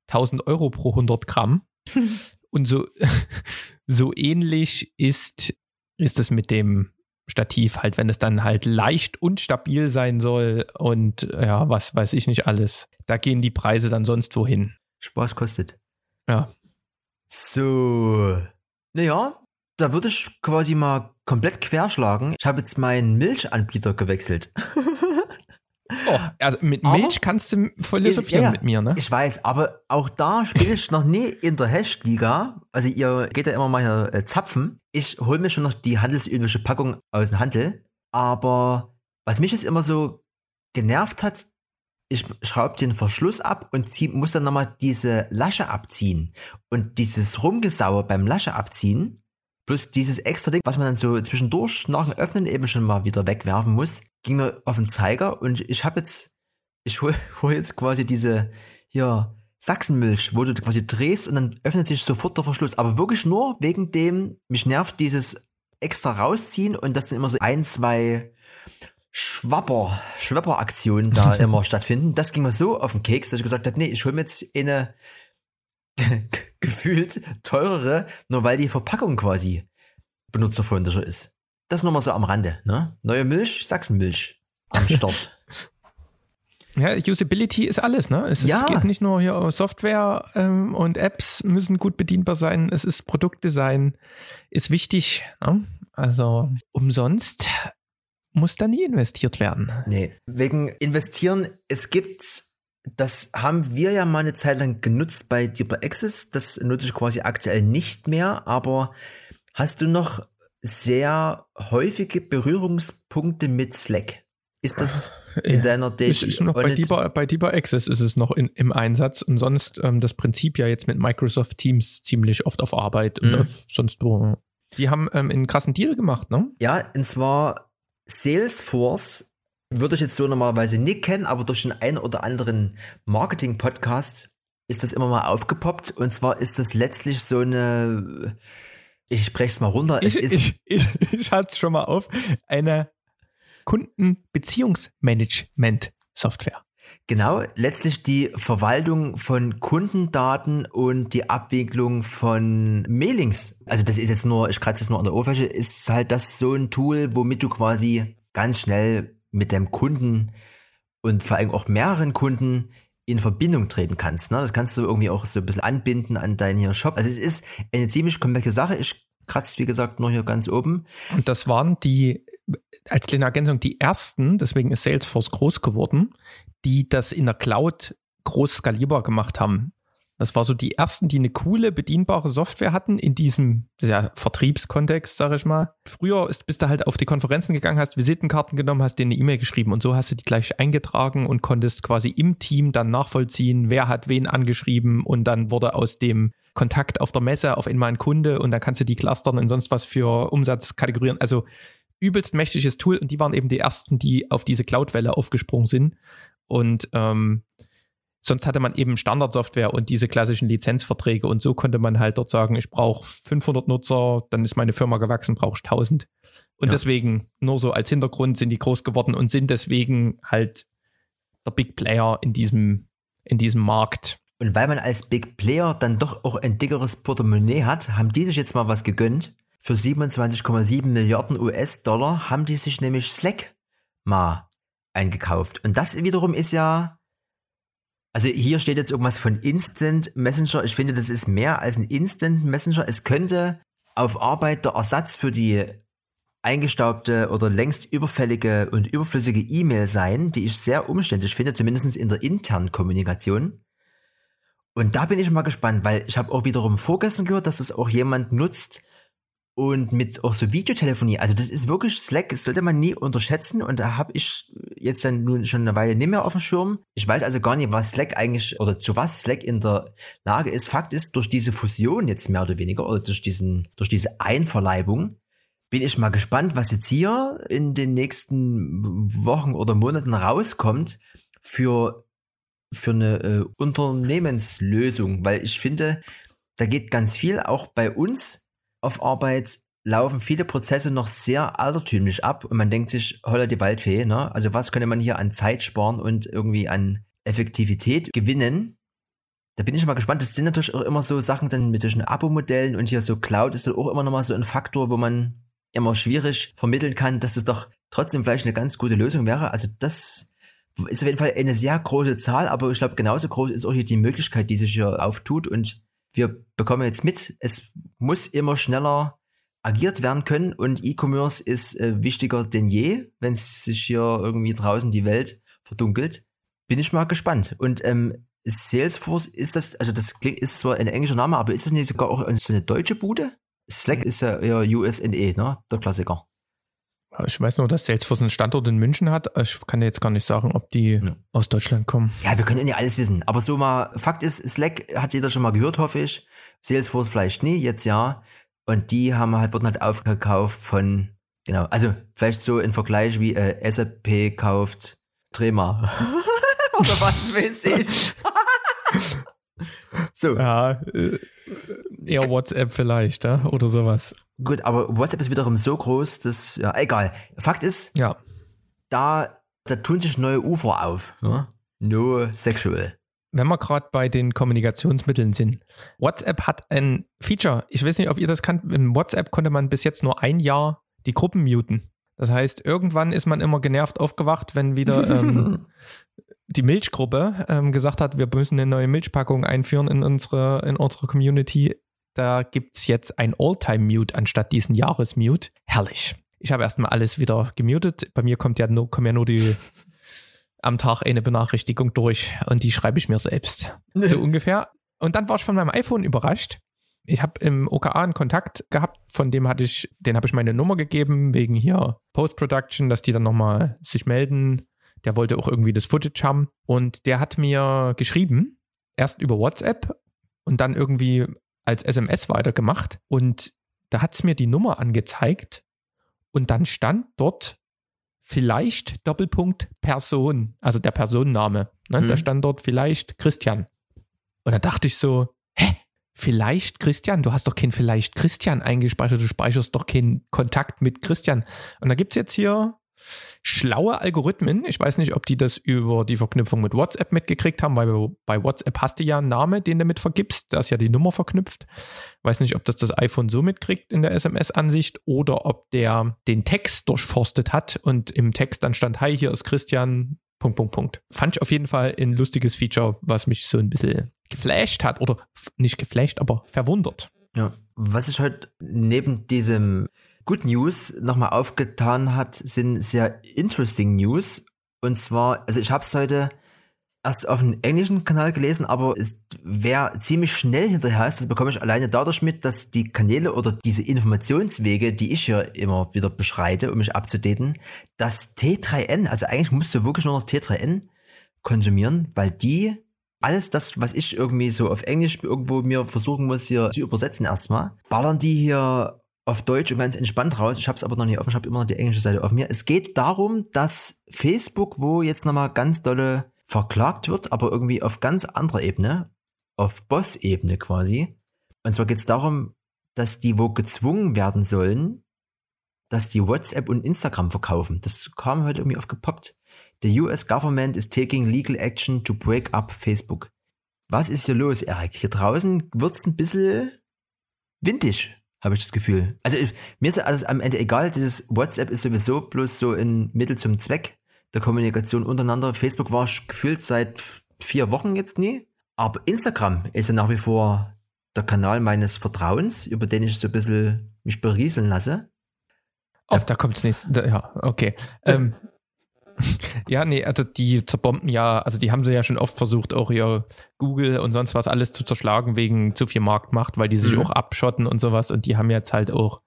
1000 Euro pro 100 Gramm. und so, so ähnlich ist, ist es mit dem Stativ halt, wenn es dann halt leicht und stabil sein soll und ja, was weiß ich nicht alles. Da gehen die Preise dann sonst wohin. Spaß kostet. Ja. So. Naja, da würde ich quasi mal komplett querschlagen. Ich habe jetzt meinen Milchanbieter gewechselt. Oh, also mit Aber- Milch kannst du philosophieren Ja, mit mir, ne? Ich weiß, aber auch da spiele ich noch nie in der Hash-Liga. Also ihr geht ja immer mal hier äh, zapfen. Ich hole mir schon noch die handelsübliche Packung aus dem Handel. Aber was mich jetzt immer so genervt hat, ich schraube den Verschluss ab und zieh, muss dann nochmal diese Lasche abziehen. Und dieses Rumgesauer beim Lasche abziehen, plus dieses extra Ding, was man dann so zwischendurch nach dem Öffnen eben schon mal wieder wegwerfen muss, ging mir auf den Zeiger und ich habe jetzt, ich hole hol jetzt quasi diese hier Sachsenmilch, wo du quasi drehst und dann öffnet sich sofort der Verschluss. Aber wirklich nur wegen dem, mich nervt dieses extra rausziehen und das sind immer so ein, zwei Schwapper, Schwapper-Aktionen da immer stattfinden. Das ging mir so auf den Keks, dass ich gesagt habe, nee, ich hole mir jetzt eine gefühlt teurere, nur weil die Verpackung quasi benutzerfreundlicher ist. Das nur mal so am Rande, ne? Neue Milch, Sachsenmilch am Start. Ja, Usability ist alles, ne? Es, Ja. geht nicht nur hier um Software ähm, und Apps müssen gut bedienbar sein. Es ist Produktdesign, ist wichtig. Ne? Also umsonst muss da nie investiert werden. Nee, wegen investieren, es gibt Das haben wir ja mal eine Zeit lang genutzt bei Deeper Access. Das nutze ich quasi aktuell nicht mehr. Aber hast du noch sehr häufige Berührungspunkte mit Slack? Ist das in ja, deiner Daily? Ist, ist noch bei Deeper, bei Deeper Access ist es noch in, im Einsatz und sonst ähm, das Prinzip ja jetzt mit Microsoft Teams ziemlich oft auf Arbeit mhm. und auf sonst wo. Die haben ähm, einen krassen Deal gemacht, ne? Ja, und zwar Salesforce würde ich jetzt so normalerweise nicht kennen, aber durch den einen oder anderen Marketing-Podcast ist das immer mal aufgepoppt. Und zwar ist das letztlich so eine, ich spreche es mal runter. Ich, ich, ich, ich hatte es schon mal auf, eine Kundenbeziehungsmanagement-Software. Genau, letztlich die Verwaltung von Kundendaten und die Abwicklung von Mailings. Also das ist jetzt nur, ich kratze jetzt nur an der Oberfläche, ist halt das so ein Tool, womit du quasi ganz schnell mit deinem Kunden und vor allem auch mehreren Kunden in Verbindung treten kannst. Ne? Das kannst du irgendwie auch so ein bisschen anbinden an deinen hier Shop. Also es ist eine ziemlich komplexe Sache. Ich kratze, wie gesagt, nur hier ganz oben. Und das waren die, als kleine Ergänzung, die ersten, deswegen ist Salesforce groß geworden, die das in der Cloud groß skalierbar gemacht haben. Das war so die ersten, die eine coole, bedienbare Software hatten in diesem ja, Vertriebskontext, sag ich mal. Früher ist, bist du halt auf die Konferenzen gegangen, hast Visitenkarten genommen, hast dir eine E-Mail geschrieben und so hast du die gleich eingetragen und konntest quasi im Team dann nachvollziehen, wer hat wen angeschrieben und dann wurde aus dem Kontakt auf der Messe auf einmal ein Kunde und dann kannst du die clustern und sonst was für Umsatzkategorien. Also übelst mächtiges Tool und die waren eben die ersten, die auf diese Cloud-Welle aufgesprungen sind. Und ähm, Sonst hatte man eben Standardsoftware und diese klassischen Lizenzverträge und so konnte man halt dort sagen, ich brauche 500 Nutzer, dann ist meine Firma gewachsen, brauche ich 1000. Und ja. deswegen, nur so als Hintergrund, sind die groß geworden und sind deswegen halt der Big Player in diesem, in diesem Markt. Und weil man als Big Player dann doch auch ein dickeres Portemonnaie hat, haben die sich jetzt mal was gegönnt. Für 27,7 Milliarden US-Dollar haben die sich nämlich Slack mal eingekauft. Und das wiederum ist ja also hier steht jetzt irgendwas von Instant Messenger. Ich finde, das ist mehr als ein Instant Messenger. Es könnte auf Arbeit der Ersatz für die eingestaubte oder längst überfällige und überflüssige E-Mail sein, die ich sehr umständlich finde, zumindest in der internen Kommunikation. Und da bin ich mal gespannt, weil ich habe auch wiederum vorgestern gehört, dass es auch jemand nutzt, und mit auch so Videotelefonie, also das ist wirklich Slack, das sollte man nie unterschätzen und da habe ich jetzt dann nun schon eine Weile nicht mehr auf dem Schirm. Ich weiß also gar nicht, was Slack eigentlich oder zu was Slack in der Lage ist. Fakt ist, durch diese Fusion jetzt mehr oder weniger oder durch diesen, durch diese Einverleibung bin ich mal gespannt, was jetzt hier in den nächsten Wochen oder Monaten rauskommt für, für eine äh, Unternehmenslösung, weil ich finde, da geht ganz viel auch bei uns auf Arbeit laufen viele Prozesse noch sehr altertümlich ab und man denkt sich, holla die Waldfee, ne? Also was könnte man hier an Zeit sparen und irgendwie an Effektivität gewinnen? Da bin ich mal gespannt. Das sind natürlich auch immer so Sachen dann mit solchen Abo-Modellen und hier so Cloud ist dann auch immer nochmal so ein Faktor, wo man immer schwierig vermitteln kann, dass es doch trotzdem vielleicht eine ganz gute Lösung wäre. Also das ist auf jeden Fall eine sehr große Zahl, aber ich glaube, genauso groß ist auch hier die Möglichkeit, die sich hier auftut und wir bekommen jetzt mit, es muss immer schneller agiert werden können und E-Commerce ist äh, wichtiger denn je, wenn sich hier irgendwie draußen die Welt verdunkelt. Bin ich mal gespannt. Und ähm, Salesforce ist das, also das klingt, ist zwar ein englischer Name, aber ist das nicht sogar auch so eine deutsche Bude? Slack ist ja eher USNE, ne? Der Klassiker. Ich weiß nur, dass Salesforce einen Standort in München hat. Ich kann jetzt gar nicht sagen, ob die ja. aus Deutschland kommen. Ja, wir können ja alles wissen. Aber so mal, Fakt ist, Slack hat jeder schon mal gehört, hoffe ich. Salesforce vielleicht nie, jetzt ja. Und die haben halt, wurden halt aufgekauft von, genau, also vielleicht so im Vergleich wie äh, SAP kauft Trema. Oder was weiß ich. so. Ja, äh, eher WhatsApp vielleicht, ja? oder sowas. Gut, aber WhatsApp ist wiederum so groß, dass, ja, egal. Fakt ist, ja. da, da tun sich neue Ufer auf. Ja? No sexual. Wenn wir gerade bei den Kommunikationsmitteln sind. WhatsApp hat ein Feature. Ich weiß nicht, ob ihr das kannt. In WhatsApp konnte man bis jetzt nur ein Jahr die Gruppen muten. Das heißt, irgendwann ist man immer genervt aufgewacht, wenn wieder ähm, die Milchgruppe ähm, gesagt hat, wir müssen eine neue Milchpackung einführen in unsere, in unsere Community. Da gibt es jetzt ein All-Time-Mute anstatt diesen Jahres-Mute. Herrlich. Ich habe erstmal alles wieder gemutet. Bei mir kommt ja nur, kommen ja nur die am Tag eine Benachrichtigung durch und die schreibe ich mir selbst. So ungefähr. Und dann war ich von meinem iPhone überrascht. Ich habe im OKA einen Kontakt gehabt, von dem hatte ich, den habe ich meine Nummer gegeben, wegen hier Post-Production, dass die dann nochmal sich melden. Der wollte auch irgendwie das Footage haben. Und der hat mir geschrieben, erst über WhatsApp und dann irgendwie als SMS weitergemacht. Und da hat es mir die Nummer angezeigt und dann stand dort vielleicht Doppelpunkt Person, also der Personenname. Ne? Mhm. Da stand dort vielleicht Christian. Und dann dachte ich so, hä? Vielleicht Christian? Du hast doch kein vielleicht Christian eingespeichert, du speicherst doch keinen Kontakt mit Christian. Und da gibt es jetzt hier schlaue Algorithmen. Ich weiß nicht, ob die das über die Verknüpfung mit WhatsApp mitgekriegt haben, weil bei WhatsApp hast du ja einen Namen, den du mit vergibst. Da ist ja die Nummer verknüpft. Weiß nicht, ob das das iPhone so mitkriegt in der SMS-Ansicht oder ob der den Text durchforstet hat und im Text dann stand, hi, hier ist Christian, Punkt, Punkt, Punkt. Fand ich auf jeden Fall ein lustiges Feature, was mich so ein bisschen geflasht hat oder nicht geflasht, aber verwundert. Ja, was ich heute neben diesem Good News nochmal aufgetan hat, sind sehr interesting News. Und zwar, also ich habe es heute erst auf dem englischen Kanal gelesen, aber es, wer ziemlich schnell hinterher ist, das bekomme ich alleine dadurch mit, dass die Kanäle oder diese Informationswege, die ich hier immer wieder beschreite, um mich abzudaten, das T3N, also eigentlich musst du wirklich nur noch T3N konsumieren, weil die alles das, was ich irgendwie so auf Englisch irgendwo mir versuchen muss, hier zu übersetzen erstmal, ballern die hier auf Deutsch und ganz entspannt raus. Ich habe es aber noch nicht offen, ich habe immer noch die englische Seite offen mir. Es geht darum, dass Facebook, wo jetzt nochmal ganz dolle verklagt wird, aber irgendwie auf ganz anderer Ebene, auf Boss-Ebene quasi. Und zwar geht es darum, dass die wo gezwungen werden sollen, dass die WhatsApp und Instagram verkaufen. Das kam heute irgendwie aufgepoppt. The US government is taking legal action to break up Facebook. Was ist hier los, Erik? Hier draußen wird's ein bisschen windig habe ich das Gefühl. Also mir ist alles am Ende egal, dieses WhatsApp ist sowieso bloß so ein Mittel zum Zweck der Kommunikation untereinander. Facebook war gefühlt seit vier Wochen jetzt nie. Aber Instagram ist ja nach wie vor der Kanal meines Vertrauens, über den ich so ein bisschen mich berieseln lasse. Ob da kommt es nächste, ja, okay. Ähm, ja, nee, also die zerbomben ja, also die haben sie ja schon oft versucht, auch ihr Google und sonst was alles zu zerschlagen wegen zu viel Marktmacht, weil die sich mhm. auch abschotten und sowas und die haben jetzt halt auch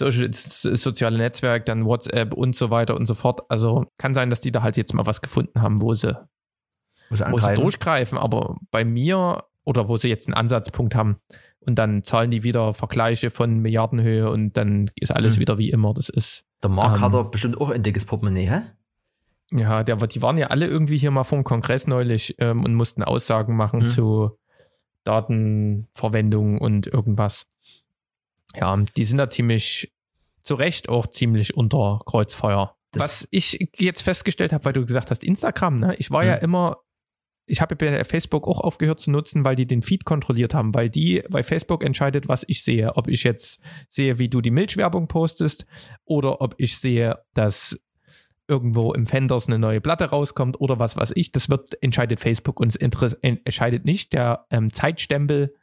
solche soziale Netzwerke, dann WhatsApp und so weiter und so fort. Also kann sein, dass die da halt jetzt mal was gefunden haben, wo sie, wo sie durchgreifen, aber bei mir oder wo sie jetzt einen Ansatzpunkt haben und dann zahlen die wieder Vergleiche von Milliardenhöhe und dann ist alles mhm. wieder wie immer. Das ist. Der Mark ähm, hat er bestimmt auch ein dickes Portemonnaie, hä? Ja, der, die waren ja alle irgendwie hier mal vom Kongress neulich ähm, und mussten Aussagen machen mhm. zu Datenverwendung und irgendwas. Ja, die sind da ziemlich, zu Recht auch ziemlich unter Kreuzfeuer. Das Was ich jetzt festgestellt habe, weil du gesagt hast, Instagram, ne? Ich war mhm. ja immer, ich habe bei Facebook auch aufgehört zu nutzen, weil die den Feed kontrolliert haben, weil die, weil Facebook entscheidet, was ich sehe. Ob ich jetzt sehe, wie du die Milchwerbung postest oder ob ich sehe, dass irgendwo im Fenders eine neue Platte rauskommt oder was weiß ich, das wird entscheidet Facebook und es entscheidet nicht der ähm, Zeitstempel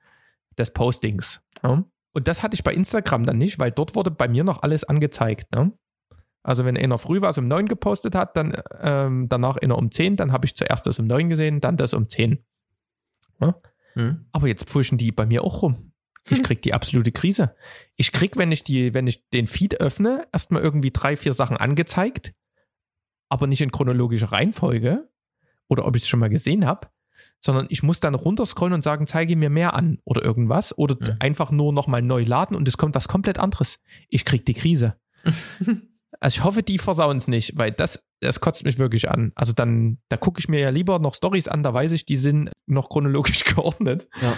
des Postings. Ja? Und das hatte ich bei Instagram dann nicht, weil dort wurde bei mir noch alles angezeigt. Ne? Also wenn einer früh was um 9 gepostet hat, dann ähm, danach einer um 10, dann habe ich zuerst das um 9 gesehen, dann das um 10. Ja? Hm. Aber jetzt pfuschen die bei mir auch rum. Ich krieg die absolute Krise. Ich krieg, wenn ich die, wenn ich den Feed öffne, erstmal irgendwie drei, vier Sachen angezeigt aber nicht in chronologischer Reihenfolge oder ob ich es schon mal gesehen habe, sondern ich muss dann runterscrollen und sagen, zeige mir mehr an oder irgendwas oder ja. einfach nur nochmal neu laden und es kommt was komplett anderes. Ich krieg die Krise. also ich hoffe, die versauen es nicht, weil das, das kotzt mich wirklich an. Also dann, da gucke ich mir ja lieber noch Stories an, da weiß ich, die sind noch chronologisch geordnet. Ja.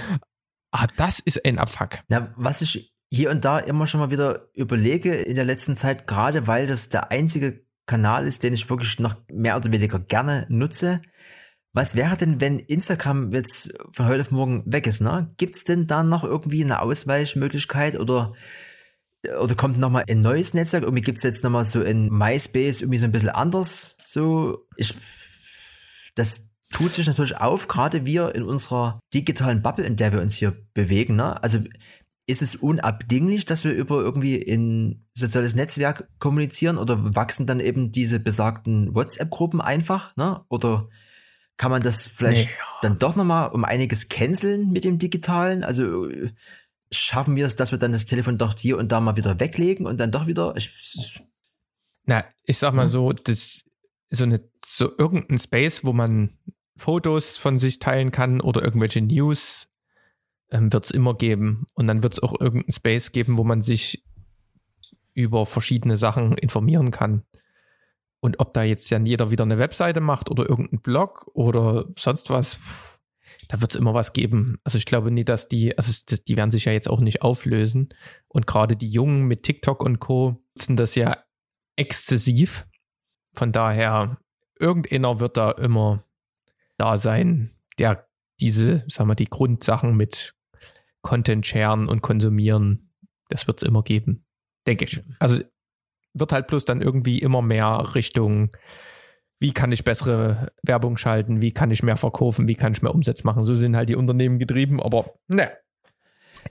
Ah, das ist ein Abfuck. Ja, was ich hier und da immer schon mal wieder überlege in der letzten Zeit, gerade weil das der einzige Kanal ist, den ich wirklich noch mehr oder weniger gerne nutze. Was wäre denn, wenn Instagram jetzt von heute auf morgen weg ist? Ne? Gibt es denn da noch irgendwie eine Ausweichmöglichkeit oder, oder kommt nochmal ein neues Netzwerk? Irgendwie gibt es jetzt nochmal so in MySpace irgendwie so ein bisschen anders. So, ich, das tut sich natürlich auf, gerade wir in unserer digitalen Bubble, in der wir uns hier bewegen. Ne? Also ist es unabdinglich, dass wir über irgendwie ein soziales Netzwerk kommunizieren oder wachsen dann eben diese besagten WhatsApp-Gruppen einfach, ne? Oder kann man das vielleicht nee. dann doch nochmal um einiges canceln mit dem Digitalen? Also schaffen wir es, dass wir dann das Telefon doch hier und da mal wieder weglegen und dann doch wieder. Ich, Na, ich sag mal hm? so, das so eine so irgendein Space, wo man Fotos von sich teilen kann oder irgendwelche News ähm, wird es immer geben. Und dann wird es auch irgendeinen Space geben, wo man sich über verschiedene Sachen informieren kann. Und ob da jetzt ja jeder wieder eine Webseite macht oder irgendeinen Blog oder sonst was, da wird es immer was geben. Also ich glaube nie, dass die, also die werden sich ja jetzt auch nicht auflösen. Und gerade die Jungen mit TikTok und Co. sind das ja exzessiv. Von daher, irgendeiner wird da immer da sein, der diese, sagen wir, die Grundsachen mit Content sharen und konsumieren. Das wird es immer geben, denke ich. Also wird halt bloß dann irgendwie immer mehr Richtung, wie kann ich bessere Werbung schalten, wie kann ich mehr verkaufen, wie kann ich mehr Umsatz machen. So sind halt die Unternehmen getrieben, aber ne,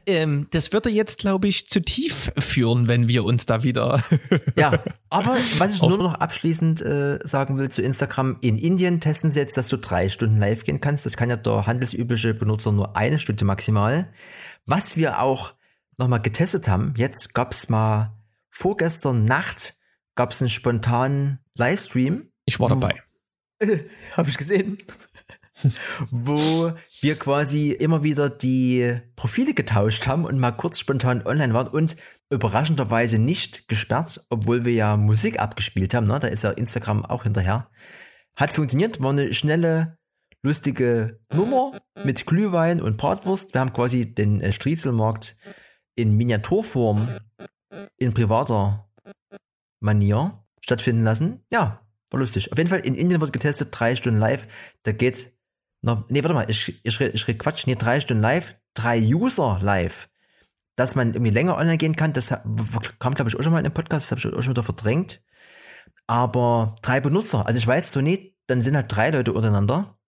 ähm, das würde jetzt, glaube ich, zu tief führen, wenn wir uns da wieder. ja, aber was ich nur noch abschließend äh, sagen will zu Instagram, in Indien testen sie jetzt, dass du drei Stunden live gehen kannst. Das kann ja der handelsübliche Benutzer nur eine Stunde maximal. Was wir auch nochmal getestet haben, jetzt gab es mal vorgestern Nacht gab es einen spontanen Livestream. Ich war dabei. Äh, Habe ich gesehen. Wo wir quasi immer wieder die Profile getauscht haben und mal kurz spontan online waren und überraschenderweise nicht gesperrt, obwohl wir ja Musik abgespielt haben. Ne? Da ist ja Instagram auch hinterher. Hat funktioniert, war eine schnelle, lustige Nummer mit Glühwein und Bratwurst. Wir haben quasi den äh, Striezelmarkt in Miniaturform in privater Manier stattfinden lassen. Ja, war lustig. Auf jeden Fall in Indien wird getestet, drei Stunden live. Da geht noch, nee, warte mal, ich, ich, ich rede Quatsch, nee, drei Stunden live, drei User live. Dass man irgendwie länger online gehen kann, das kam, glaube ich, auch schon mal in dem Podcast, das habe ich auch schon wieder verdrängt. Aber drei Benutzer, also ich weiß so nicht, dann sind halt drei Leute untereinander.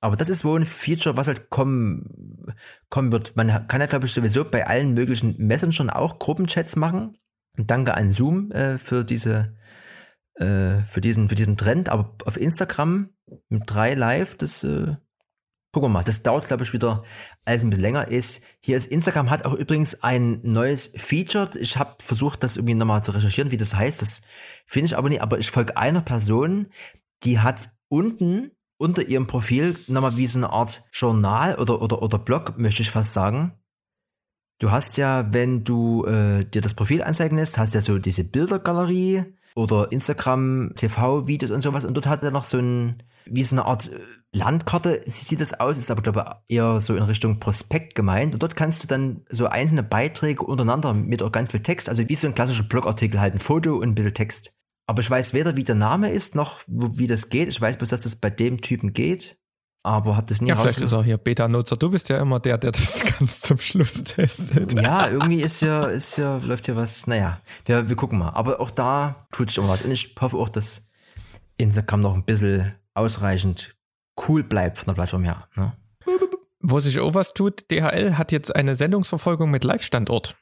Aber das ist wohl ein Feature, was halt kommen, kommen wird. Man kann ja, glaube ich, sowieso bei allen möglichen Messengern auch Gruppenchats machen. Und danke an Zoom äh, für diese, äh, für diesen, für diesen Trend. Aber auf Instagram mit drei Live, das äh, Gucken wir mal, das dauert, glaube ich, wieder als ein bisschen länger ist. Hier ist Instagram hat auch übrigens ein neues Feature. Ich habe versucht, das irgendwie nochmal zu recherchieren, wie das heißt. Das finde ich aber nicht. Aber ich folge einer Person, die hat unten unter ihrem Profil nochmal wie so eine Art Journal oder, oder, oder Blog, möchte ich fast sagen. Du hast ja, wenn du äh, dir das Profil anzeigen lässt, hast ja so diese Bildergalerie oder Instagram, TV-Videos und sowas. Und dort hat er noch so ein, wie so eine Art äh, Landkarte sieht das aus, ist aber glaube ich eher so in Richtung Prospekt gemeint. Und dort kannst du dann so einzelne Beiträge untereinander mit auch ganz viel Text, also wie so ein klassischer Blogartikel, halt ein Foto und ein bisschen Text. Aber ich weiß weder, wie der Name ist, noch wie das geht. Ich weiß bloß, dass das bei dem Typen geht. Aber hab das nie Ja, vielleicht ist er hier Beta-Nutzer. Du bist ja immer der, der das ganz zum Schluss testet. Ja, irgendwie ist ja, ist ja, läuft hier was. Naja, wir, wir gucken mal. Aber auch da tut sich irgendwas. Und ich hoffe auch, dass Instagram noch ein bisschen ausreichend cool bleibt von der Plattform her. Ne? Wo sich auch was tut, DHL hat jetzt eine Sendungsverfolgung mit Live-Standort.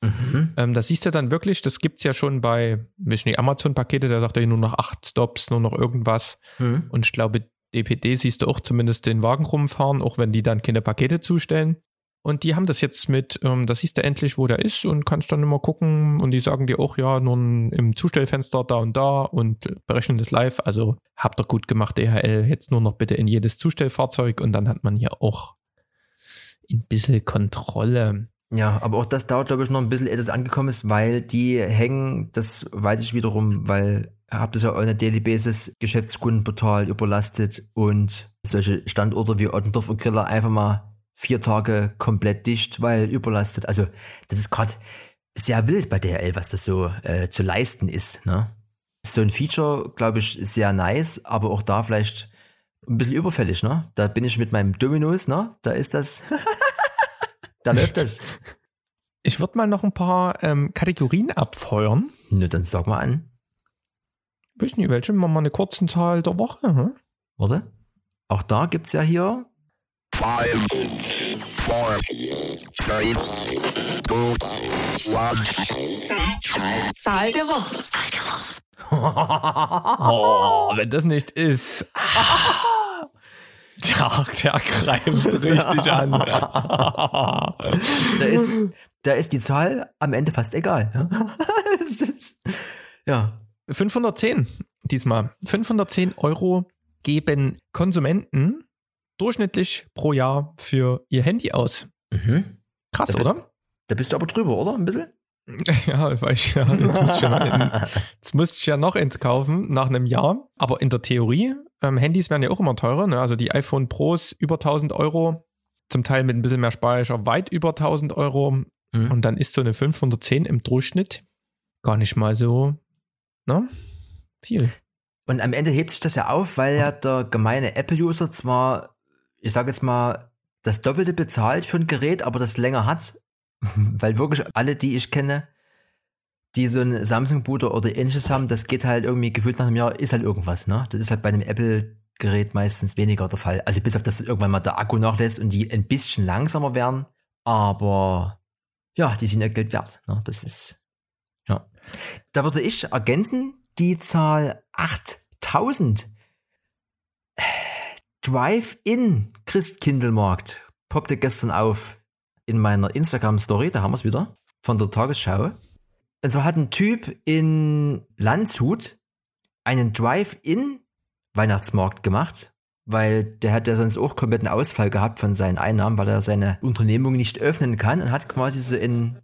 Mhm. Ähm, das siehst du dann wirklich, das gibt es ja schon bei, weiß nicht, Amazon-Pakete, da sagt er nur noch acht Stops, nur noch irgendwas. Mhm. Und ich glaube, DPD siehst du auch zumindest den Wagen rumfahren, auch wenn die dann keine Pakete zustellen. Und die haben das jetzt mit, ähm, da siehst du endlich, wo der ist und kannst dann immer gucken und die sagen dir auch, ja, nun im Zustellfenster da und da und berechnen das live. Also habt ihr gut gemacht, DHL. Jetzt nur noch bitte in jedes Zustellfahrzeug und dann hat man hier auch ein bisschen Kontrolle. Ja, aber auch das dauert, glaube ich, noch ein bisschen, ehe das angekommen ist, weil die hängen, das weiß ich wiederum, weil habt das ja auch in der Daily Basis Geschäftskundenportal überlastet und solche Standorte wie Ottendorf und Griller einfach mal vier Tage komplett dicht, weil überlastet. Also das ist gerade sehr wild bei DHL, was das so äh, zu leisten ist. Ne? So ein Feature, glaube ich, sehr nice, aber auch da vielleicht ein bisschen überfällig. Ne? Da bin ich mit meinem Dominos, ne? da ist das, da läuft das. Ich würde mal noch ein paar ähm, Kategorien abfeuern. Ne, dann sag mal an. Wissen nicht, welche? Machen wir mal eine kurze Zahl der Woche. Hm? Warte. Auch da gibt es ja hier Five, four, three, two, one. Zahl der Woche. Oh, wenn das nicht ist. Tja, der greift richtig an. Da ist, da ist die Zahl am Ende fast egal. ja. 510 diesmal. 510 Euro geben Konsumenten durchschnittlich pro Jahr für ihr Handy aus. Mhm. Krass, Da bist- oder? Da bist du aber drüber, oder? Ein bisschen? Ja, weil ich, ja, jetzt muss ich ja, in, jetzt musste ich ja noch eins kaufen nach einem Jahr. Aber in der Theorie, ähm, Handys werden ja auch immer teurer. Ne? Also die iPhone Pros über 1000 Euro, zum Teil mit ein bisschen mehr Speicher weit über 1000 Euro. Mhm. Und dann ist so eine 510 im Durchschnitt gar nicht mal so ne? viel. Und am Ende hebt sich das ja auf, weil ja der gemeine Apple-User zwar, ich sage jetzt mal, das Doppelte bezahlt für ein Gerät, aber das länger hat, weil wirklich alle, die ich kenne, die so ein Samsung-Booter oder ähnliches haben, das geht halt irgendwie gefühlt nach einem Jahr, ist halt irgendwas, ne? Das ist halt bei einem Apple-Gerät meistens weniger der Fall. Also bis auf das irgendwann mal der Akku nachlässt und die ein bisschen langsamer werden, aber ja, die sind ja Geld wert, ne? Das ist. Da würde ich ergänzen, die Zahl 8000. Drive-In Christkindlmarkt poppte gestern auf in meiner Instagram-Story, da haben wir es wieder, von der Tagesschau. Und zwar hat ein Typ in Landshut einen Drive-In Weihnachtsmarkt gemacht, weil der hat ja sonst auch kompletten Ausfall gehabt von seinen Einnahmen, weil er seine Unternehmung nicht öffnen kann und hat quasi so in,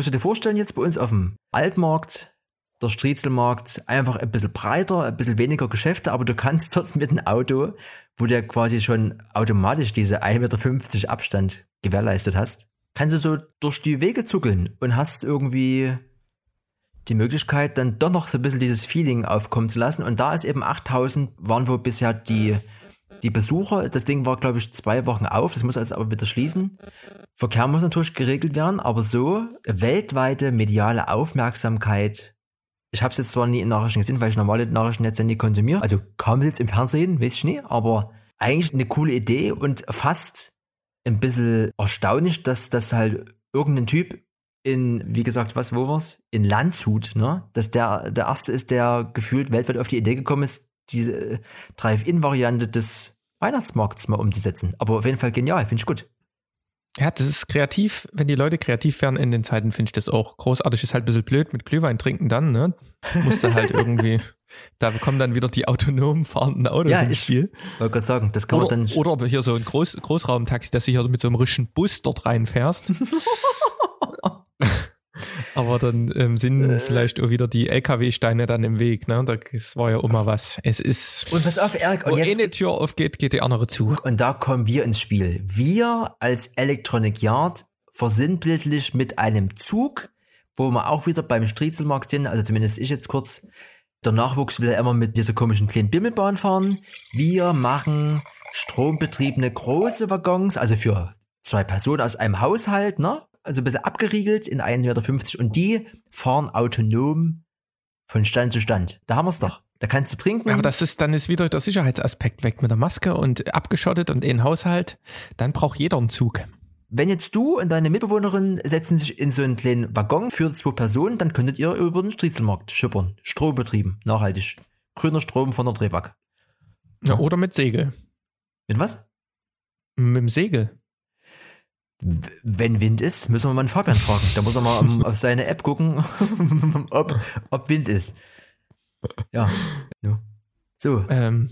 musst du dir vorstellen, jetzt bei uns auf dem Altmarkt, der Striezelmarkt, einfach ein bisschen breiter, ein bisschen weniger Geschäfte, aber du kannst dort mit einem Auto, wo du quasi schon automatisch diese 1,50 Meter Abstand gewährleistet hast, kannst du so durch die Wege zuckeln und hast irgendwie die Möglichkeit, dann doch noch so ein bisschen dieses Feeling aufkommen zu lassen. Und da ist eben 8000, waren wohl bisher die, die Besucher. Das Ding war, glaube ich, zwei Wochen auf. Das muss also aber wieder schließen. Verkehr muss natürlich geregelt werden, aber so weltweite mediale Aufmerksamkeit. Ich habe es jetzt zwar nie in Nachrichten gesehen, weil ich normale Nachrichten jetzt ja nie konsumiere. Also kam es jetzt im Fernsehen, weiß ich nie, aber eigentlich eine coole Idee und fast ein bisschen erstaunlich, dass das halt irgendein Typ in, wie gesagt, was, wo war's? In Landshut, ne? Dass der der erste ist, der gefühlt weltweit auf die Idee gekommen ist, diese äh, Drive-In-Variante des Weihnachtsmarkts mal umzusetzen. Aber auf jeden Fall genial, finde ich gut. Ja, das ist kreativ. Wenn die Leute kreativ werden in den Zeiten, finde ich das auch großartig. Ist halt ein bisschen blöd mit Glühwein trinken dann, ne? Musst du halt irgendwie, da kommen dann wieder die autonom fahrenden Autos Ja, ins ich- Spiel. Wollte gerade sagen, das kann Oder, man dann. oder hier so ein Groß, Großraumtaxi, dass du hier mit so einem richtigen Bus dort reinfährst. Aber dann ähm, sind Äh. vielleicht auch wieder die LKW-Steine dann im Weg, ne? Das war ja immer was. Es ist, und pass auf, Erik, wo und jetzt, eine Tür aufgeht, geht die andere zu. Und da kommen wir ins Spiel. Wir als Electronic Yard versinnbildlich mit einem Zug, wo wir auch wieder beim Striezelmarkt sind, also zumindest ich jetzt kurz, der Nachwuchs will ja immer mit dieser komischen kleinen Bimmelbahn fahren. Wir machen strombetriebene große Waggons, also für zwei Personen aus einem Haushalt, ne? Also ein bisschen abgeriegelt in 1,50 Meter und die fahren autonom von Stand zu Stand. Da haben wir es doch. Da kannst du trinken. Aber das ist, dann ist wieder der Sicherheitsaspekt weg mit der Maske und abgeschottet und in Haushalt. Dann braucht jeder einen Zug. Wenn jetzt du und deine Mitbewohnerin setzen sich in so einen kleinen Waggon für zwei Personen, dann könntet ihr über den Striezelmarkt schippern. Strombetrieben, nachhaltig. Grüner Strom von der Drehback. Ja, oder mit Segel. Mit was? Mit dem Segel. Wenn Wind ist, müssen wir mal einen Fabian fragen. Da muss er mal um, auf seine App gucken, ob, ob Wind ist. Ja. So. Ähm,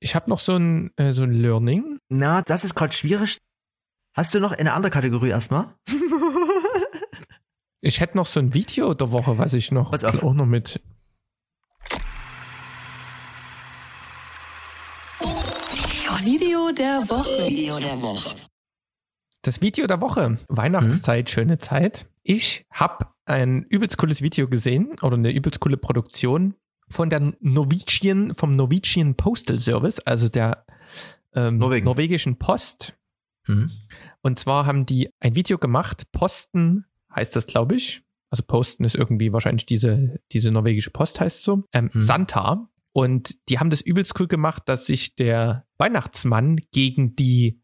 ich habe noch so ein, äh, so ein Learning. Na, das ist gerade schwierig. Hast du noch eine andere Kategorie erstmal? Ich hätte noch so ein Video der Woche, was ich noch, auch noch mit. Video der Woche. Das Video der Woche. Weihnachtszeit, schöne Zeit. Ich habe ein übelst cooles Video gesehen oder eine übelst coole Produktion von der Norwegian, vom Norwegian Postal Service, also der ähm, norwegischen Post. Hm. Und zwar haben die ein Video gemacht, Posten heißt das, glaube ich. Also Posten ist irgendwie wahrscheinlich diese, diese norwegische Post heißt so. Ähm, Hm. Santa. Und die haben das übelst cool gemacht, dass sich der Weihnachtsmann gegen die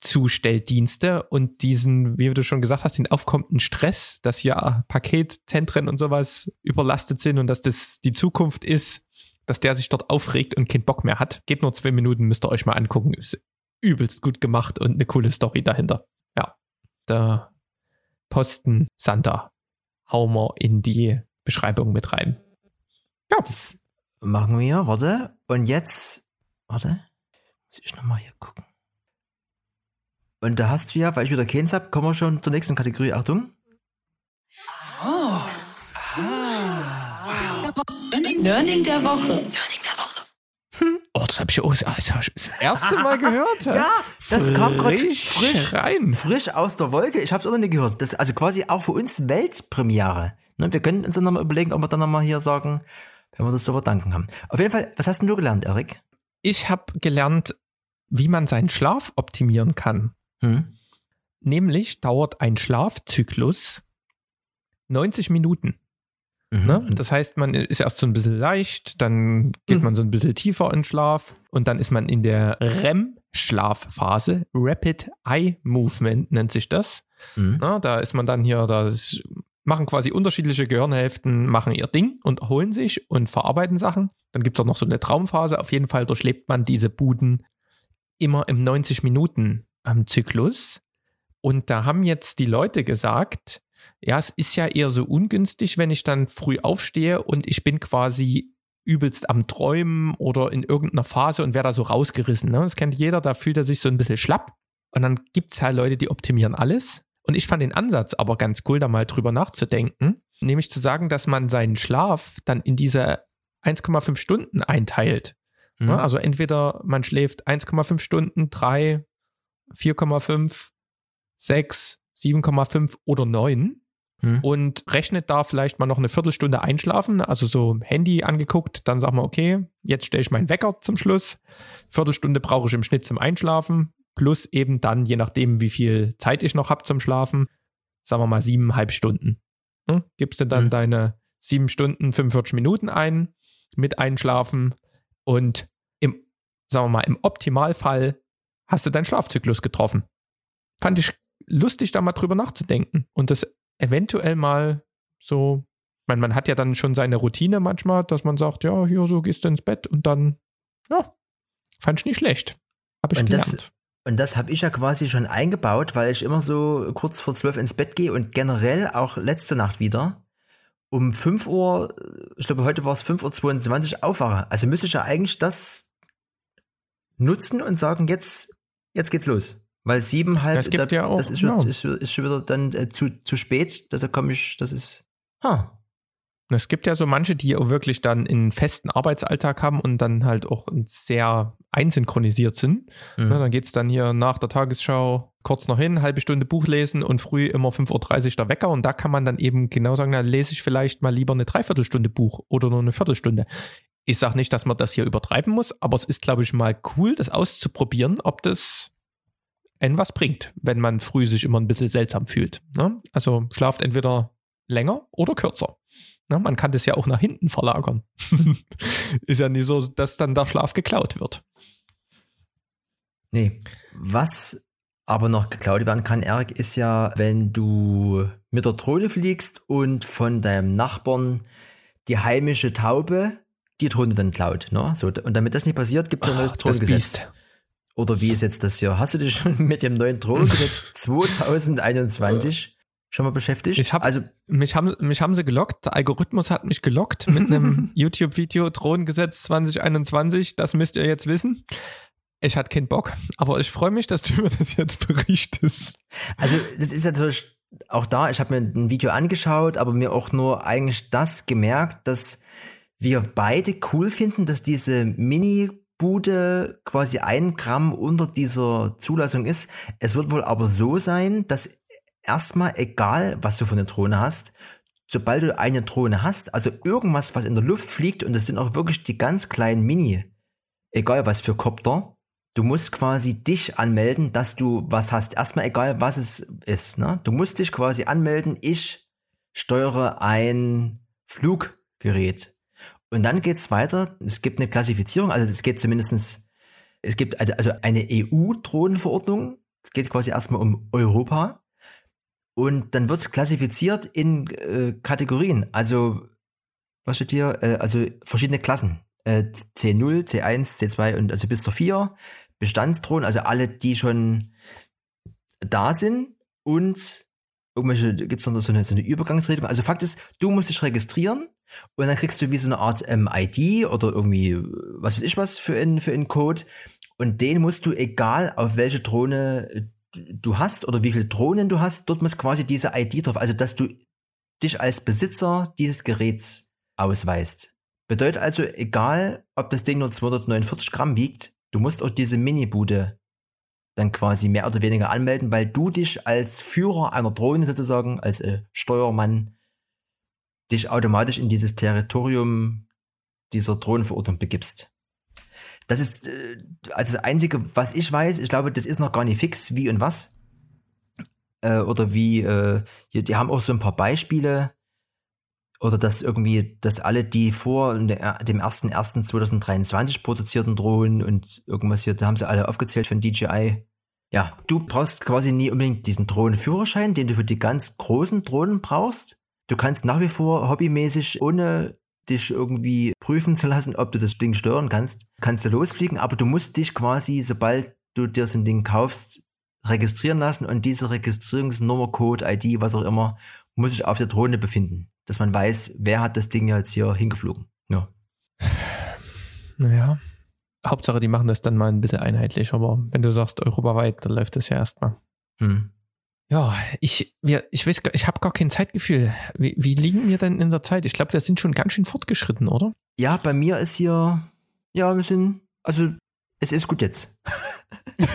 Paketzustelldienste und diesen, wie du schon gesagt hast, den aufkommenden Stress, dass hier Paketzentren und sowas überlastet sind und dass das die Zukunft ist, dass der sich dort aufregt und keinen Bock mehr hat. Geht nur zwei Minuten, müsst ihr euch mal angucken. Ist übelst gut gemacht und eine coole Story dahinter. Ja, da Posten Santa hauen wir in die Beschreibung mit rein. Ja. Das machen wir, warte. Und jetzt, warte, muss ich nochmal hier gucken. Und da hast du ja, weil ich wieder keins habe, kommen wir schon zur nächsten Kategorie. Achtung. Learning der Woche. Oh, das habe ich auch das erste Mal gehört. Ja, das kam gerade Frisch frisch, rein. frisch aus der Wolke. Ich habe es auch noch nie gehört. Das ist also quasi auch für uns Weltpremiere. Ne, wir können uns dann nochmal überlegen, ob wir dann nochmal hier sagen, wenn wir das so verdanken haben. Auf jeden Fall, was hast denn du gelernt, Erik? Ich habe gelernt, wie man seinen Schlaf optimieren kann. Hm? Nämlich dauert ein Schlafzyklus 90 Minuten. Mhm. Ne? Das heißt, man ist erst so ein bisschen leicht, dann geht Mhm. man so ein bisschen tiefer in Schlaf und dann ist man in der REM-Schlafphase. Rapid Eye Movement nennt sich das. Mhm. Na, da ist man dann hier, da machen quasi unterschiedliche Gehirnhälften, machen ihr Ding und erholen sich und verarbeiten Sachen. Dann gibt es auch noch so eine Traumphase. Auf jeden Fall durchlebt man diese Buden immer im 90 Minuten am Zyklus. Und da haben jetzt die Leute gesagt, ja, es ist ja eher so ungünstig, wenn ich dann früh aufstehe und ich bin quasi übelst am Träumen oder in irgendeiner Phase und werde da so rausgerissen. Ne? Das kennt jeder, da fühlt er sich so ein bisschen schlapp. Und dann gibt es halt Leute, die optimieren alles. Und ich fand den Ansatz aber ganz cool, da mal drüber nachzudenken. Nämlich zu sagen, dass man seinen Schlaf dann in diese 1,5 Stunden einteilt. Mhm. Ne? Also entweder man schläft 1,5 Stunden, 3, 4,5, 6, 7,5 oder 9 Mhm. und rechnet da vielleicht mal noch eine Viertelstunde einschlafen, also so Handy angeguckt, dann sagen wir, okay, jetzt stelle ich meinen Wecker zum Schluss. Viertelstunde brauche ich im Schnitt zum Einschlafen, plus eben dann, je nachdem, wie viel Zeit ich noch habe zum Schlafen, sagen wir mal siebeneinhalb Stunden. Hm? Gibst du dann Mhm. deine sieben Stunden, 45 Minuten ein, mit Einschlafen und im, sagen wir mal, im Optimalfall hast du deinen Schlafzyklus getroffen. Fand ich lustig, da mal drüber nachzudenken und das eventuell mal so, ich meine, man hat ja dann schon seine Routine manchmal, dass man sagt, ja, hier so gehst du ins Bett und dann, ja, fand ich nicht schlecht. Habe ich Und das- gelernt. Und das habe ich ja quasi schon eingebaut, weil ich immer so kurz vor zwölf ins Bett gehe und generell auch letzte Nacht wieder um 5 Uhr, ich glaube heute war es 5.22 Uhr aufwache. Also müsste ich ja eigentlich das nutzen und sagen, jetzt, jetzt geht's los. Weil sieben halb, Es gibt da, ja auch- das ist schon, ja. ist, schon- ist schon wieder dann äh, zu, zu spät. Deshalb komme ich, das ist, ha, Es gibt ja so manche, die auch wirklich dann einen festen Arbeitsalltag haben und dann halt auch sehr einsynchronisiert sind. Mhm. Ne, dann geht's dann hier nach der Tagesschau kurz noch hin, halbe Stunde Buch lesen und früh immer 5.30 Uhr der Wecker. Und da kann man dann eben genau sagen, dann lese ich vielleicht mal lieber eine Dreiviertelstunde Buch oder nur eine Viertelstunde. Ich sage nicht, dass man das hier übertreiben muss, aber es ist, glaube ich, mal cool, das auszuprobieren, ob das einen was bringt, wenn man früh sich immer ein bisschen seltsam fühlt. Ne? Also schlaft entweder länger oder kürzer. Ne? Man kann das ja auch nach hinten verlagern. ist ja nicht so, dass dann der Schlaf geklaut wird. Nee. Was aber noch geklaut werden kann, Erik, ist ja, wenn du mit der Drohne fliegst und von deinem Nachbarn die heimische Taube die Drohne dann klaut. Ne? So, und damit das nicht passiert, gibt es ein neues das Drohnengesetz. Biest. Oder wie ist jetzt das hier? Hast du dich schon mit dem neuen Drohnengesetz 2021 schon mal beschäftigt? Ich hab- also, Mich haben, mich haben sie gelockt. Der Algorithmus hat mich gelockt mit einem YouTube-Video Drohnengesetz 2021. Das müsst ihr jetzt wissen. Ich hatte keinen Bock, aber ich freue mich, dass du mir das jetzt berichtest. also das ist natürlich auch da, ich habe mir ein Video angeschaut, aber mir auch nur eigentlich das gemerkt, dass wir beide cool finden, dass diese Mini-Bude quasi ein Gramm unter dieser Zulassung ist. Es wird wohl aber so sein, dass erstmal egal, was du für eine Drohne hast, sobald du eine Drohne hast, also irgendwas, was in der Luft fliegt, und das sind auch wirklich die ganz kleinen Mini, egal was für Kopter, du musst quasi dich anmelden, dass du was hast. Erstmal egal, was es ist. Ne? Du musst dich quasi anmelden, ich steuere ein Fluggerät. Und dann geht's weiter. Es gibt eine Klassifizierung, also es geht zumindestens, es gibt also, also eine EU-Drohnenverordnung. Es geht quasi erstmal um Europa. Und dann wird klassifiziert in äh, Kategorien. Also, was steht hier? Äh, also verschiedene Klassen. Äh, C0, C1, C2 und also bis zur 4. Bestandsdrohnen, also alle, die schon da sind. Und irgendwelche, gibt es noch so eine, so eine Übergangsregelung. Also Fakt ist, du musst dich registrieren und dann kriegst du wie so eine Art ähm, ID oder irgendwie, was weiß ich was für einen für Code. Und den musst du, egal auf welche Drohne du hast oder wie viele Drohnen du hast, dort muss quasi diese ID drauf, also dass du dich als Besitzer dieses Geräts ausweist. Bedeutet also, egal ob das Ding nur 249 Gramm wiegt, du musst auch diese Minibude dann quasi mehr oder weniger anmelden, weil du dich als Führer einer Drohne sozusagen, als äh, Steuermann, dich automatisch in dieses Territorium dieser Drohnenverordnung begibst. Das ist äh, also das Einzige, was ich weiß. Ich glaube, das ist noch gar nicht fix, wie und was. Äh, oder wie, äh, hier, die haben auch so ein paar Beispiele. Oder dass irgendwie, dass alle, die vor dem 1.1.2023 produzierten Drohnen und irgendwas hier, da haben sie alle aufgezählt von DJI. Ja, du brauchst quasi nie unbedingt diesen Drohnenführerschein, den du für die ganz großen Drohnen brauchst. Du kannst nach wie vor hobbymäßig ohne dich irgendwie prüfen zu lassen, ob du das Ding steuern kannst, kannst du losfliegen, aber du musst dich quasi, sobald du dir so ein Ding kaufst, registrieren lassen und diese Registrierungsnummer, Code, ID, was auch immer, muss sich auf der Drohne befinden, dass man weiß, wer hat das Ding jetzt hier hingeflogen. Ja. Naja, Hauptsache, die machen das dann mal ein bisschen einheitlich, aber wenn du sagst europaweit, dann läuft das ja erstmal. Hm. Ja, ich, wir, ich weiß, ich habe gar kein Zeitgefühl. Wie, wie liegen wir denn in der Zeit? Ich glaube, wir sind schon ganz schön fortgeschritten, oder? Ja, bei mir ist hier, ja, wir sind, also es ist gut jetzt.